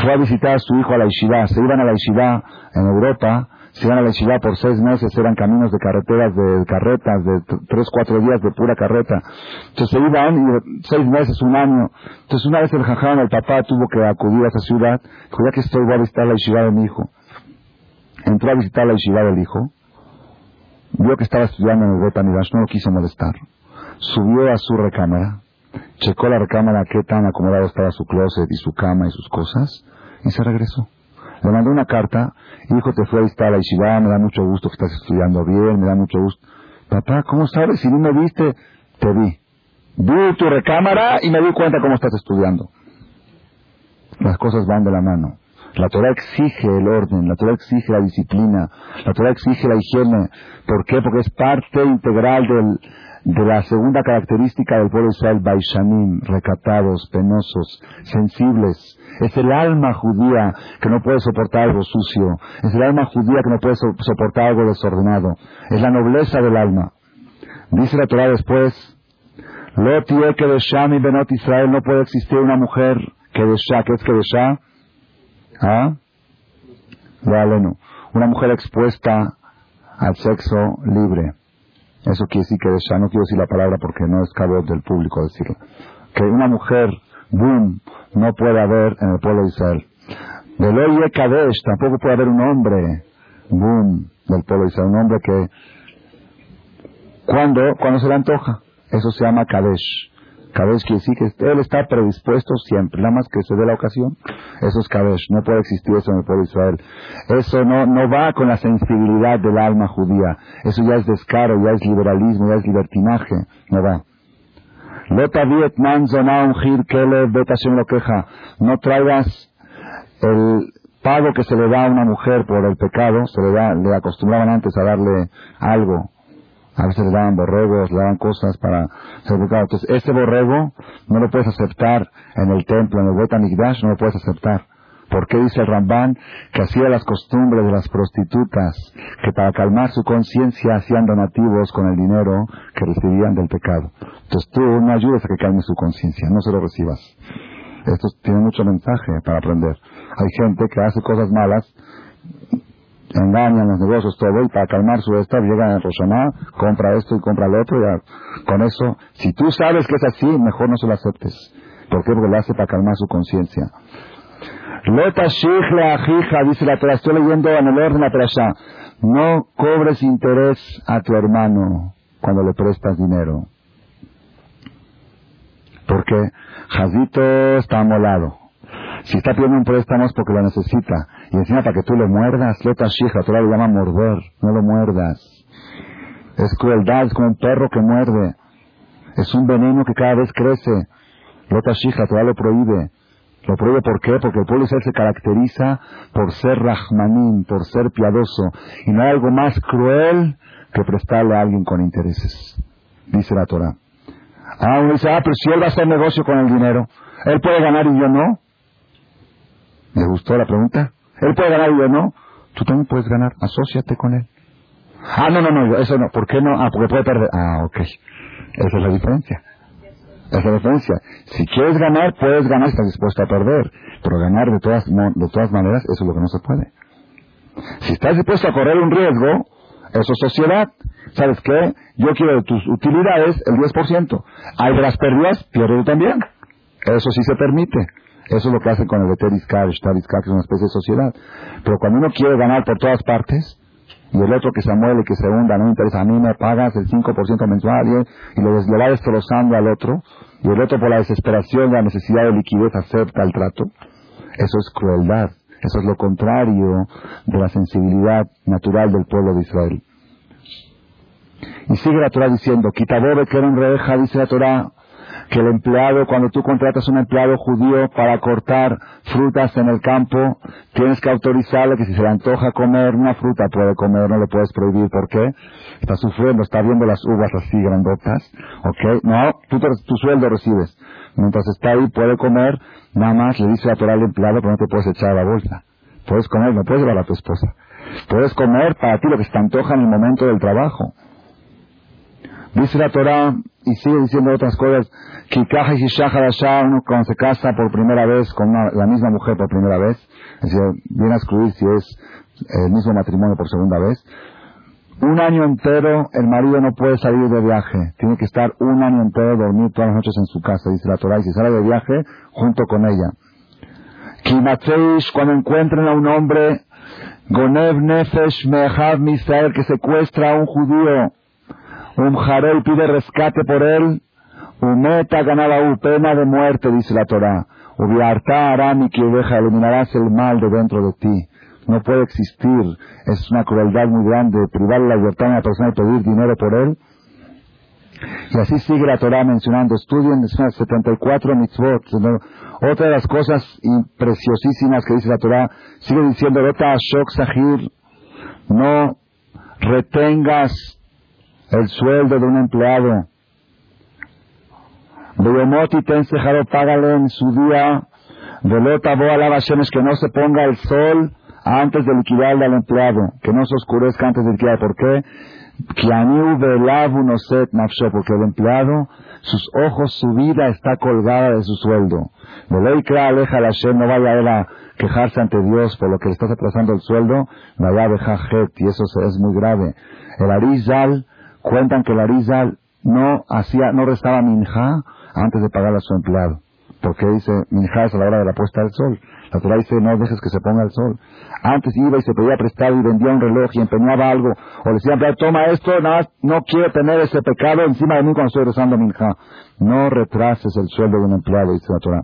Speaker 1: fue a visitar a su hijo a la Yeshiva. Se iban a la Yeshiva en Europa, se iban a la Yeshiva por seis meses, eran caminos de carreteras, de carretas, de tres, cuatro días de pura carreta. Entonces se iban y seis meses, un año. Entonces una vez el jajam, el papá, tuvo que acudir a esa ciudad. Dijo, que estoy, voy a visitar la Yeshiva de mi hijo. Entró a visitar la Yeshiva del hijo. Vio que estaba estudiando en el Beta no lo quiso molestar. Subió a su recámara checó la recámara, qué tan acomodado estaba su closet y su cama y sus cosas, y se regresó. Le mandó una carta, hijo, te fue a visitar a la me da mucho gusto que estás estudiando bien, me da mucho gusto. Papá, ¿cómo sabes? Si no me viste, te vi. Vi tu recámara y me di cuenta cómo estás estudiando. Las cosas van de la mano. La Torah exige el orden, la Torah exige la disciplina, la Torah exige la higiene. ¿Por qué? Porque es parte integral del, de la segunda característica del pueblo Israel, Baishanim, recatados, penosos, sensibles. Es el alma judía que no puede soportar algo sucio. Es el alma judía que no puede soportar algo desordenado. Es la nobleza del alma. Dice la Torah después, Lo que de Israel no puede existir una mujer que de que es que de ¿ah? Una mujer expuesta al sexo libre. Eso quiere decir que ya no quiero decir la palabra porque no es cabo del público decirlo. Que una mujer, boom, no puede haber en el pueblo de Israel. Del Kadesh tampoco puede haber un hombre, boom, del pueblo de Israel. Un hombre que, cuando, cuando se le antoja, eso se llama Kadesh. Kadesh quiere decir que él está predispuesto siempre, nada más que se dé la ocasión. Eso es Kadesh, no puede existir eso en el pueblo de Israel. Eso no, no va con la sensibilidad del alma judía. Eso ya es descaro, ya es liberalismo, ya es libertinaje. No va. No traigas el pago que se le da a una mujer por el pecado, se le da, le acostumbraban antes a darle algo, a veces le daban borregos, le daban cosas para ser Entonces, este borrego no lo puedes aceptar en el templo, en el Bet no lo puedes aceptar. ¿Por qué dice el Ramban que hacía las costumbres de las prostitutas, que para calmar su conciencia hacían donativos con el dinero que recibían del pecado? Entonces tú no ayudes a que calme su conciencia, no se lo recibas. Esto tiene mucho mensaje para aprender. Hay gente que hace cosas malas engañan los negocios, todo, y para calmar su esta, llega a Roshaná, compra esto y compra lo otro, y con eso, si tú sabes que es así, mejor no se lo aceptes. ¿Por qué? Porque lo hace para calmar su conciencia. Lota ajija, dice la Torah, estoy leyendo en el orden la No cobres interés a tu hermano cuando le prestas dinero. Porque Jazito está amolado. Si está pidiendo un préstamo es porque lo necesita. Y encima para que tú lo muerdas, lota shija, tú lo llama morder, no lo muerdas. Es crueldad, es como un perro que muerde. Es un veneno que cada vez crece. Lota shija, Torah lo prohíbe. Lo prohíbe ¿por qué? Porque el pueblo Israel se caracteriza por ser rahmanín, por ser piadoso. Y no hay algo más cruel que prestarle a alguien con intereses. Dice la Torah. Ah, uno dice, ah, pero si él va a hacer negocio con el dinero, él puede ganar y yo no. ¿Me gustó la pregunta? Él puede ganar y yo no. Tú también puedes ganar. Asociate con él. Ah, no, no, no, eso no. ¿Por qué no? Ah, porque puede perder. Ah, ok. Esa es la diferencia. Esa es la diferencia. Si quieres ganar, puedes ganar estás dispuesto a perder. Pero ganar de todas, de todas maneras, eso es lo que no se puede. Si estás dispuesto a correr un riesgo, eso es sociedad. ¿Sabes qué? Yo quiero de tus utilidades el 10%. Hay de las pérdidas, pierdo también. Eso sí se permite. Eso es lo que hacen con el Eteriskar, que es una especie de sociedad. Pero cuando uno quiere ganar por todas partes, y el otro que se mueve, que se hunda, no me interesa, a mí me pagas el 5% mensual y, y le va destrozando al otro, y el otro por la desesperación, la necesidad de liquidez acepta el trato, eso es crueldad. Eso es lo contrario de la sensibilidad natural del pueblo de Israel. Y sigue la Torah diciendo, Kitabobe que reja, dice la Torah, que el empleado, cuando tú contratas un empleado judío para cortar frutas en el campo, tienes que autorizarle que si se le antoja comer una fruta, puede comer, no le puedes prohibir. ¿Por qué? Está sufriendo, está viendo las uvas así grandotas. ¿Ok? No, tú tu sueldo recibes. Mientras está ahí, puede comer, nada más le dice la Torah al empleado, pero no te puedes echar a la bolsa. Puedes comer, no puedes llevar a tu esposa. Puedes comer para ti lo que se te antoja en el momento del trabajo. Dice la Torah, y sigue diciendo otras cosas, que uno cuando se casa por primera vez con la misma mujer por primera vez, es decir, viene a excluir si es el mismo matrimonio por segunda vez, un año entero el marido no puede salir de viaje, tiene que estar un año entero dormir todas las noches en su casa, dice la Torah, y si sale de viaje, junto con ella. cuando encuentren a un hombre, Gonev Nefesh Mehav Misael, que secuestra a un judío, un jarel pide rescate por él, umeta ganaba u pena de muerte, dice la Torah. Ubiarta arami que deja, eliminarás el mal de dentro de ti. No puede existir, es una crueldad muy grande privar la libertad a una persona y pedir dinero por él. Y así sigue la Torah mencionando, estudien 74 mitzvot. Otra de las cosas preciosísimas que dice la Torah, sigue diciendo, Shok Sahir, no retengas el sueldo de un empleado. Beyomoti ten págale en su día. Velota boa la que no se ponga el sol antes de liquidarle al empleado, que no se oscurezca antes de liquidar. ¿Por qué? Porque el empleado, sus ojos, su vida está colgada de su sueldo. aleja la no vaya a quejarse ante Dios por lo que le está atrasando el sueldo, vaya a y eso es muy grave. El Arizal Cuentan que la Arizal no hacía, no restaba minja antes de pagar a su empleado. Porque dice, minja es a la hora de la puesta del sol. La Torah dice, no dejes que se ponga el sol. Antes iba y se pedía prestado y vendía un reloj y empeñaba algo. O le decía, toma esto, nada, no quiero tener ese pecado encima de mí cuando estoy rezando minja. No retrases el sueldo de un empleado, dice la Torah.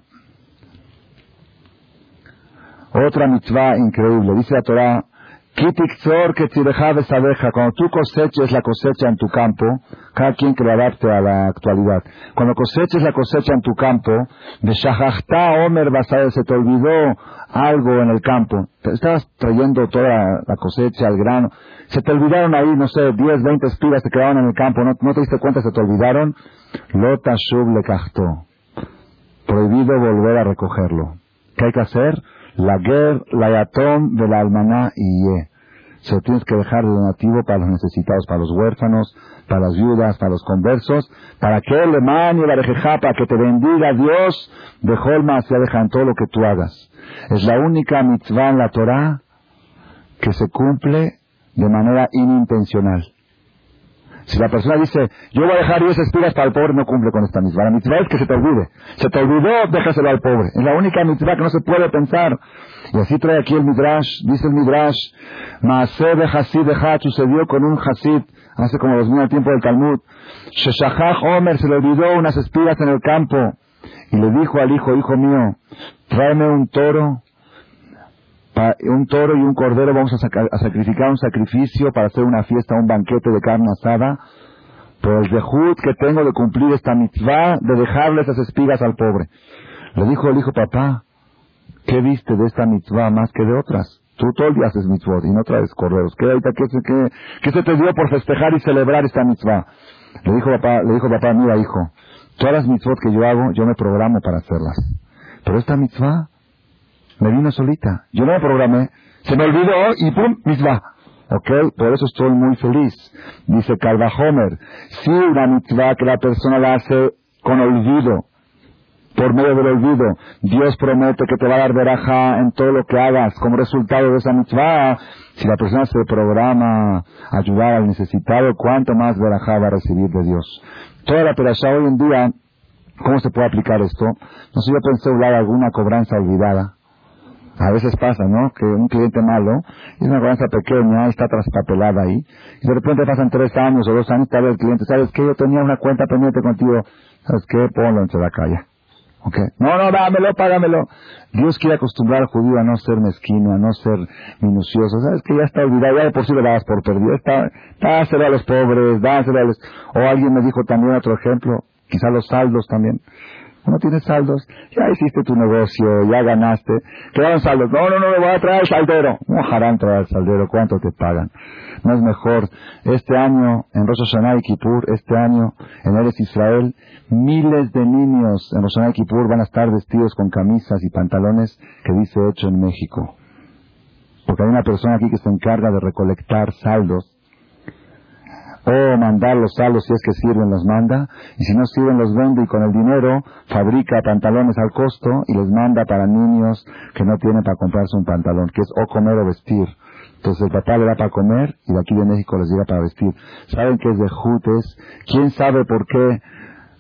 Speaker 1: Otra mitzvah increíble. Dice la Torah, Cuando tú coseches la cosecha en tu campo, cada quien que lo adapte a la actualidad. Cuando coseches la cosecha en tu campo, de Shahachta Omer Basade se te olvidó algo en el campo. Estabas trayendo toda la cosecha, el grano. Se te olvidaron ahí, no sé, 10, 20 espigas te quedaron en el campo. No, te diste cuenta, se te olvidaron. Lota Shub le. Prohibido volver a recogerlo. ¿Qué hay que hacer? La guerra, la yatom de la almaná y ye. Se tienes que dejar de donativo para los necesitados, para los huérfanos, para las viudas, para los conversos, para que el y la para que te bendiga Dios, de Holma se deja todo lo que tú hagas. Es la única mitzvah en la Torah que se cumple de manera inintencional. Si la persona dice, yo voy a dejar 10 espigas para el pobre, no cumple con esta mitzvah. La mitzvah es que se te olvide. Se te olvidó, déjaselo al pobre. Es la única mitzvah que no se puede pensar. Y así trae aquí el midrash, dice el midrash, Maaseh de Hasid de sucedió con un Hasid, hace como dos mil al tiempo del Talmud. Sheshachach Omer se le olvidó unas espigas en el campo. Y le dijo al hijo, hijo mío, tráeme un toro un toro y un cordero vamos a, sacrificar un sacrificio para hacer una fiesta, un banquete de carne asada, por el dejud que tengo de cumplir esta mitzvah de dejarle esas espigas al pobre. Le dijo el hijo, papá, ¿qué viste de esta mitzvah más que de otras? Tú todo el día haces mitzvot y no traes corderos. ¿Qué, qué, qué, se te dio por festejar y celebrar esta mitzvah? Le dijo papá, le dijo papá, mira hijo, todas las mitzvot que yo hago, yo me programo para hacerlas. Pero esta mitzvah, me vino solita. Yo no me programé. Se me olvidó y pum, misma. ¿Ok? Por eso estoy muy feliz. Dice Calva Homer. Si una mitzvah que la persona la hace con olvido, por medio del olvido, Dios promete que te va a dar veraja en todo lo que hagas como resultado de esa mitzvah. Si la persona se programa a ayudar al necesitado, ¿cuánto más veraja va a recibir de Dios? Toda la persona hoy en día ¿Cómo se puede aplicar esto? No sé, yo pensé hablar alguna cobranza olvidada. A veces pasa, ¿no? Que un cliente malo es una cobranza pequeña, está traspapelada ahí, y de repente pasan tres años o dos años, tal vez el cliente, ¿sabes qué? Yo tenía una cuenta pendiente contigo, ¿sabes qué? Ponlo en la calle. ¿Ok? No, no, dámelo, págamelo. Dios quiere acostumbrar al judío a no ser mezquino, a no ser minucioso. ¿Sabes que ya está olvidado? Ya de por sí lo dabas por perdido. Está, dáselo a los pobres, dáselo a los... O alguien me dijo también otro ejemplo, quizá los saldos también. No tienes saldos, ya hiciste tu negocio, ya ganaste, quedaron saldos. No, no, no, me voy a traer el saldero. No harán traer saldero, ¿cuánto te pagan? No es mejor. Este año, en Rosh Hashanah y Kippur, este año, en Eres Israel, miles de niños en Rosh Hashanah y Kippur van a estar vestidos con camisas y pantalones que dice hecho en México. Porque hay una persona aquí que se encarga de recolectar saldos o mandar los saldos si es que sirven, los manda, y si no sirven, los vende y con el dinero fabrica pantalones al costo y les manda para niños que no tienen para comprarse un pantalón, que es o comer o vestir. Entonces el papá le da para comer y de aquí de México les llega para vestir. ¿Saben que es de jutes? ¿Quién sabe por qué,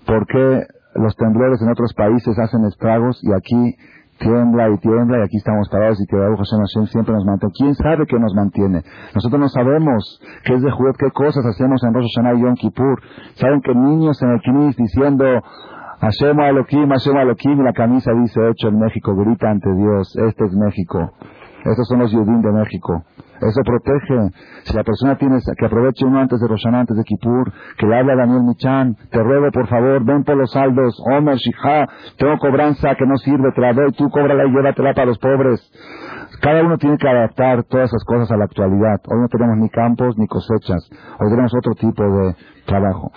Speaker 1: por qué los temblores en otros países hacen estragos y aquí tiembla y tiembla y aquí estamos parados y que Hashem Hashem siempre nos mantiene. ¿Quién sabe qué nos mantiene? Nosotros no sabemos qué es de Judá, qué cosas hacemos en Rosh Hashanah y Yom Kippur. Saben que niños en el Knis diciendo Hashem Alokim, Hashem Alokim y la camisa dice hecho en México, grita ante Dios, este es México. Estos son los Yudim de México. Eso protege. Si la persona tiene que aproveche uno antes de Roshaná, antes de Kippur, que le hable a Daniel Michan, te ruego por favor, ven por los saldos, Omer, Shija, tengo cobranza que no sirve, te la doy, tú cóbrala y llévatela para los pobres. Cada uno tiene que adaptar todas esas cosas a la actualidad. Hoy no tenemos ni campos ni cosechas. Hoy tenemos otro tipo de trabajo.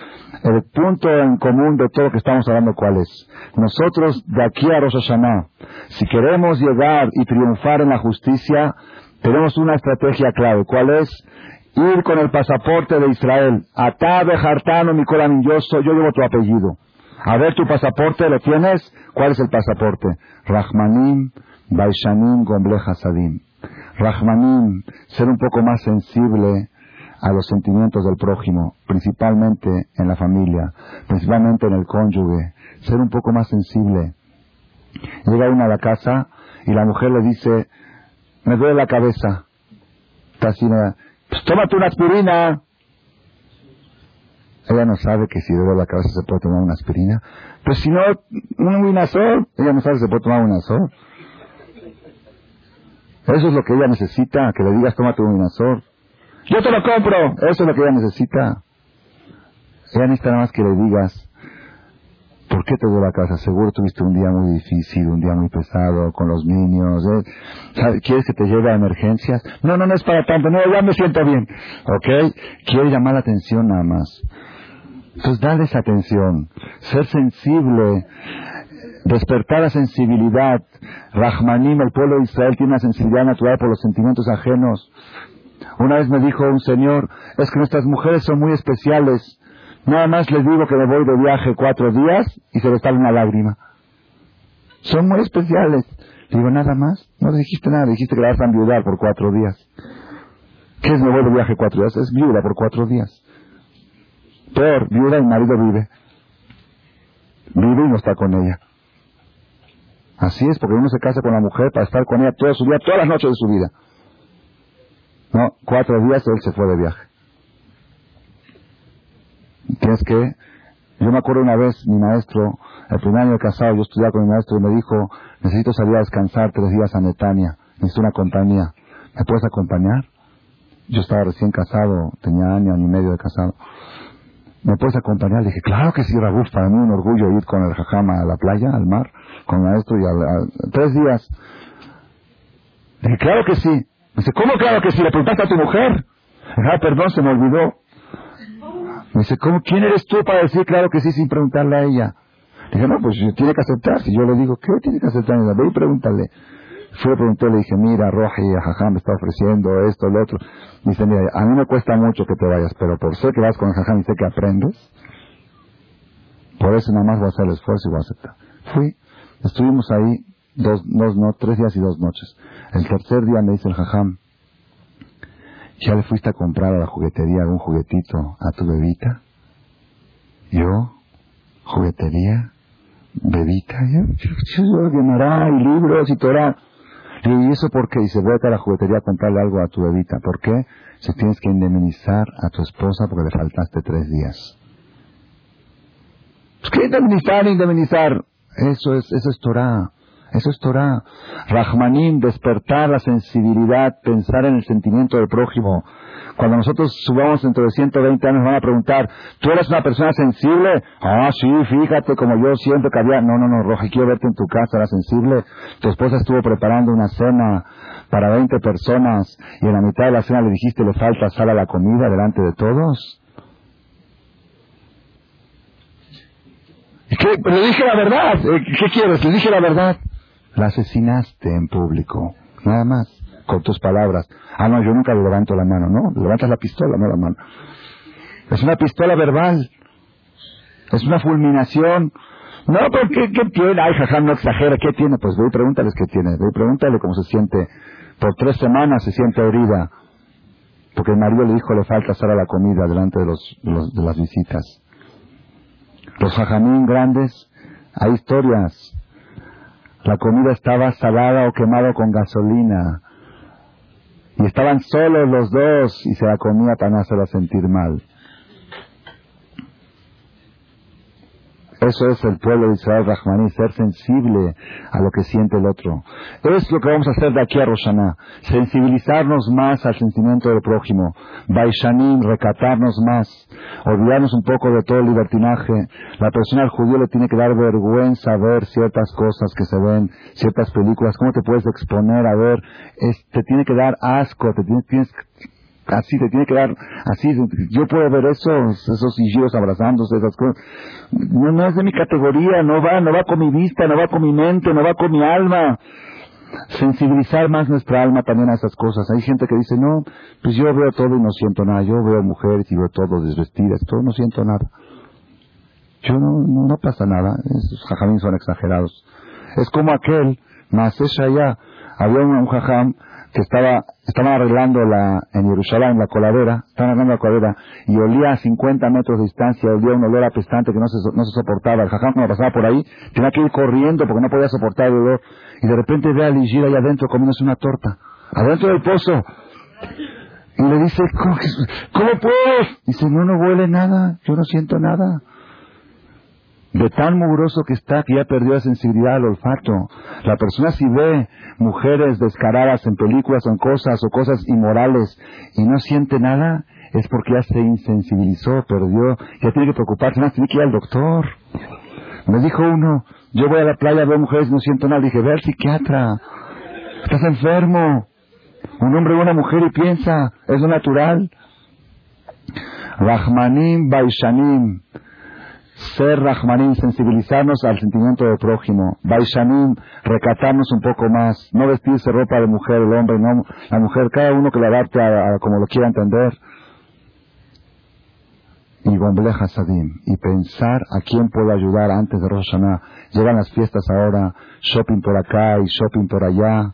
Speaker 1: El punto en común de todo lo que estamos hablando, ¿cuál es? Nosotros, de aquí a Rosh Hashanah, si queremos llegar y triunfar en la justicia, tenemos una estrategia clave. ¿Cuál es? Ir con el pasaporte de Israel. Atabe Hartano Mikolamin, yo, yo llevo tu apellido. A ver, tu pasaporte, ¿lo tienes? ¿Cuál es el pasaporte? Rahmanim, Baishanim, Gomble Hasadim. Rahmanim, ser un poco más sensible a los sentimientos del prójimo, principalmente en la familia, principalmente en el cónyuge, ser un poco más sensible. Llega uno a la casa y la mujer le dice, me duele la cabeza. Está así, pues tómate una aspirina. Ella no sabe que si duele la cabeza se puede tomar una aspirina. Pues si no, un winazol. Ella no sabe si se puede tomar un winazol. Eso es lo que ella necesita, que le digas tómate un winazol. Yo te lo compro. Eso es lo que ella necesita. Ella necesita nada más que le digas, ¿Por qué te duele la casa? Seguro tuviste un día muy difícil, un día muy pesado con los niños. ¿eh? ¿Quieres que te lleve a emergencias? No, no, no es para tanto. No, ya me siento bien. ¿Ok? Quiero llamar la atención nada más. Entonces, darles atención. Ser sensible. Despertar la sensibilidad. Rahmanim, el pueblo de Israel tiene una sensibilidad natural por los sentimientos ajenos. Una vez me dijo un señor, es que nuestras mujeres son muy especiales Nada más les digo que me voy de viaje cuatro días y se le sale una lágrima. Son muy especiales. digo, nada más. No le dijiste nada, dijiste que la vas a enviudar por cuatro días. ¿Qué es me voy de viaje cuatro días? Es viuda por cuatro días. Peor, viuda y marido vive. Vive y no está con ella. Así es, porque uno se casa con la mujer para estar con ella toda su vida, todas las noches de su vida. No, cuatro días él se fue de viaje. Tienes que, yo me acuerdo una vez, mi maestro, el primer año de casado, yo estudiaba con mi maestro y me dijo, necesito salir a descansar tres días a Netania, necesito una compañía, ¿me puedes acompañar? Yo estaba recién casado, tenía año, año y medio de casado. ¿Me puedes acompañar? Le dije, claro que sí, Rabuf, para mí un orgullo ir con el jajama a la playa, al mar, con el maestro y a, tres días. Le dije, claro que sí. Me dice, ¿cómo claro que sí? ¿Le preguntaste a tu mujer? Ah, perdón, se me olvidó. Me dice, ¿cómo, ¿quién eres tú para decir claro que sí sin preguntarle a ella? Le dije, no, pues tiene que aceptar. Si yo le digo, ¿qué tiene que aceptar? Ve y pregúntale. Fui a preguntarle, le dije, mira, Roja y Jajam me está ofreciendo esto, lo otro. Dice, mira, a mí me cuesta mucho que te vayas, pero por ser que vas con Jajam y sé que aprendes, por eso nada más voy a hacer el esfuerzo y voy a aceptar. Fui, estuvimos ahí dos, dos, no, tres días y dos noches. El tercer día me dice el Jajam, ¿Ya le fuiste a comprar a la juguetería algún juguetito a tu bebita? ¿Yo? ¿Juguetería? Bebita, yo, Gemara y libros y Torah. ¿Y eso por qué? Dice, vete a la juguetería a comprarle algo a tu bebita. ¿Por qué? Si tienes que indemnizar a tu esposa porque le faltaste tres días. Pues, ¿Qué indemnizar, indemnizar? Eso es, eso es Torah. Eso es Torah. Rahmanim, despertar la sensibilidad, pensar en el sentimiento del prójimo. Cuando nosotros subamos dentro de 120 años van a preguntar, ¿tú eres una persona sensible? Ah, sí, fíjate, como yo siento que había... No, no, no, Roja, quiero verte en tu casa, ¿era sensible? Tu esposa estuvo preparando una cena para 20 personas y en la mitad de la cena le dijiste, le falta sal a la comida delante de todos. ¿Qué? Le dije la verdad. ¿Qué quieres? Le dije la verdad. La asesinaste en público. Nada más. Con tus palabras. Ah, no, yo nunca le levanto la mano. No, levantas la pistola, no la mano. Es una pistola verbal. Es una fulminación. No, pero ¿qué, qué tiene? Ay, jajá, no exagera. ¿Qué tiene? Pues ve y pregúntales qué tiene. Ve y pregúntale cómo se siente. Por tres semanas se siente herida. Porque el marido le dijo le falta hacer a la comida delante de, los, de, las visitas. Los jajamín grandes, hay historias. La comida estaba salada o quemada con gasolina. Y estaban solos los dos y se la comía para no hacerla sentir mal. Eso es el pueblo de Israel Rahmaní, ser sensible a lo que siente el otro. Es lo que vamos a hacer de aquí a Roshaná. Sensibilizarnos más al sentimiento del prójimo. Baishanim, recatarnos más. Olvidarnos un poco de todo el libertinaje. La persona al judío le tiene que dar vergüenza ver ciertas cosas que se ven, ciertas películas. ¿Cómo te puedes exponer a ver? te tiene que dar asco, te tienes, tienes así te tiene que dar, así, yo puedo ver esos, esos hijos abrazándose, esas cosas. No, no es de mi categoría, no va, no va con mi vista, no va con mi mente, no va con mi alma. Sensibilizar más nuestra alma también a esas cosas. Hay gente que dice, no, pues yo veo todo y no siento nada. Yo veo mujeres y veo todo desvestidas, todo no siento nada. Yo no, no, pasa nada. Esos jajamín son exagerados. Es como aquel, más allá, había un, un jajam que estaba, estaban arreglando la, en Jerusalén, la coladera, estaban arreglando la coladera, y olía a 50 metros de distancia, olía un olor apestante que no se, no se soportaba. El jajam cuando pasaba por ahí, tenía que ir corriendo porque no podía soportar el olor, y de repente ve a Ligir ahí adentro comiéndose una torta, adentro del pozo. Y le dice, ¿cómo, ¿cómo puedes? Dice, no, no huele nada, yo no siento nada de tan mugroso que está que ya perdió la sensibilidad al olfato. La persona si ve mujeres descaradas en películas o en cosas o cosas inmorales y no siente nada, es porque ya se insensibilizó, perdió, ya tiene que preocuparse más, tiene que ir al doctor. Me dijo uno, yo voy a la playa, veo mujeres y no siento nada. Dije, ve al psiquiatra, estás enfermo. Un hombre o una mujer y piensa, es lo natural. Rahmanim Baishanim ser Rahmanim, sensibilizarnos al sentimiento del prójimo, Baishanim, recatarnos un poco más, no vestirse ropa de mujer, el hombre, no, la mujer, cada uno que le adapte a, como lo quiera entender. Y Gombleja Sadim, y pensar a quién puedo ayudar antes de Rosh. Llegan las fiestas ahora, shopping por acá y shopping por allá.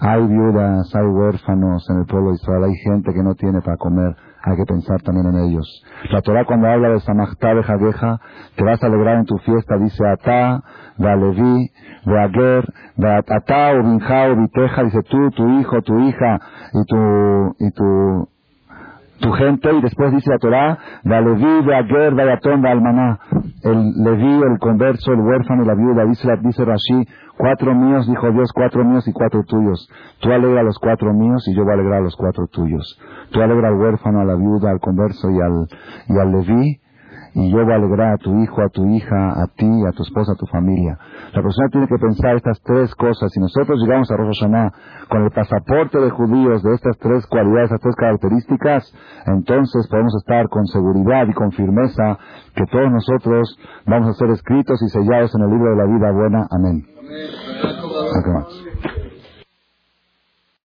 Speaker 1: Hay viudas, hay huérfanos en el pueblo de Israel, hay gente que no tiene para comer hay que pensar también en ellos. La Torah cuando habla de Samachta de Jadeja, te vas a alegrar en tu fiesta, dice Ata, Levi, Ager, Ata, o Binja, o Viteja, dice tú, tu hijo, tu hija y tu, y tu, tu gente, y después dice la Torah, Levi, Ager, Vayatón, Almaná, el Levi, el converso, el huérfano y la viuda, dice, dice Rashi, Cuatro míos, dijo Dios, cuatro míos y cuatro tuyos. Tú alegra a los cuatro míos y yo voy a alegrar a los cuatro tuyos. Tú alegra al huérfano, a la viuda, al converso y al, y al leví. Y yo voy a alegrar a tu hijo, a tu hija, a ti, a tu esposa, a tu familia. La persona tiene que pensar estas tres cosas. Si nosotros llegamos a Rosh Hashanah con el pasaporte de judíos de estas tres cualidades, estas tres características, entonces podemos estar con seguridad y con firmeza que todos nosotros vamos a ser escritos y sellados en el libro de la vida buena. Amén. 幕末。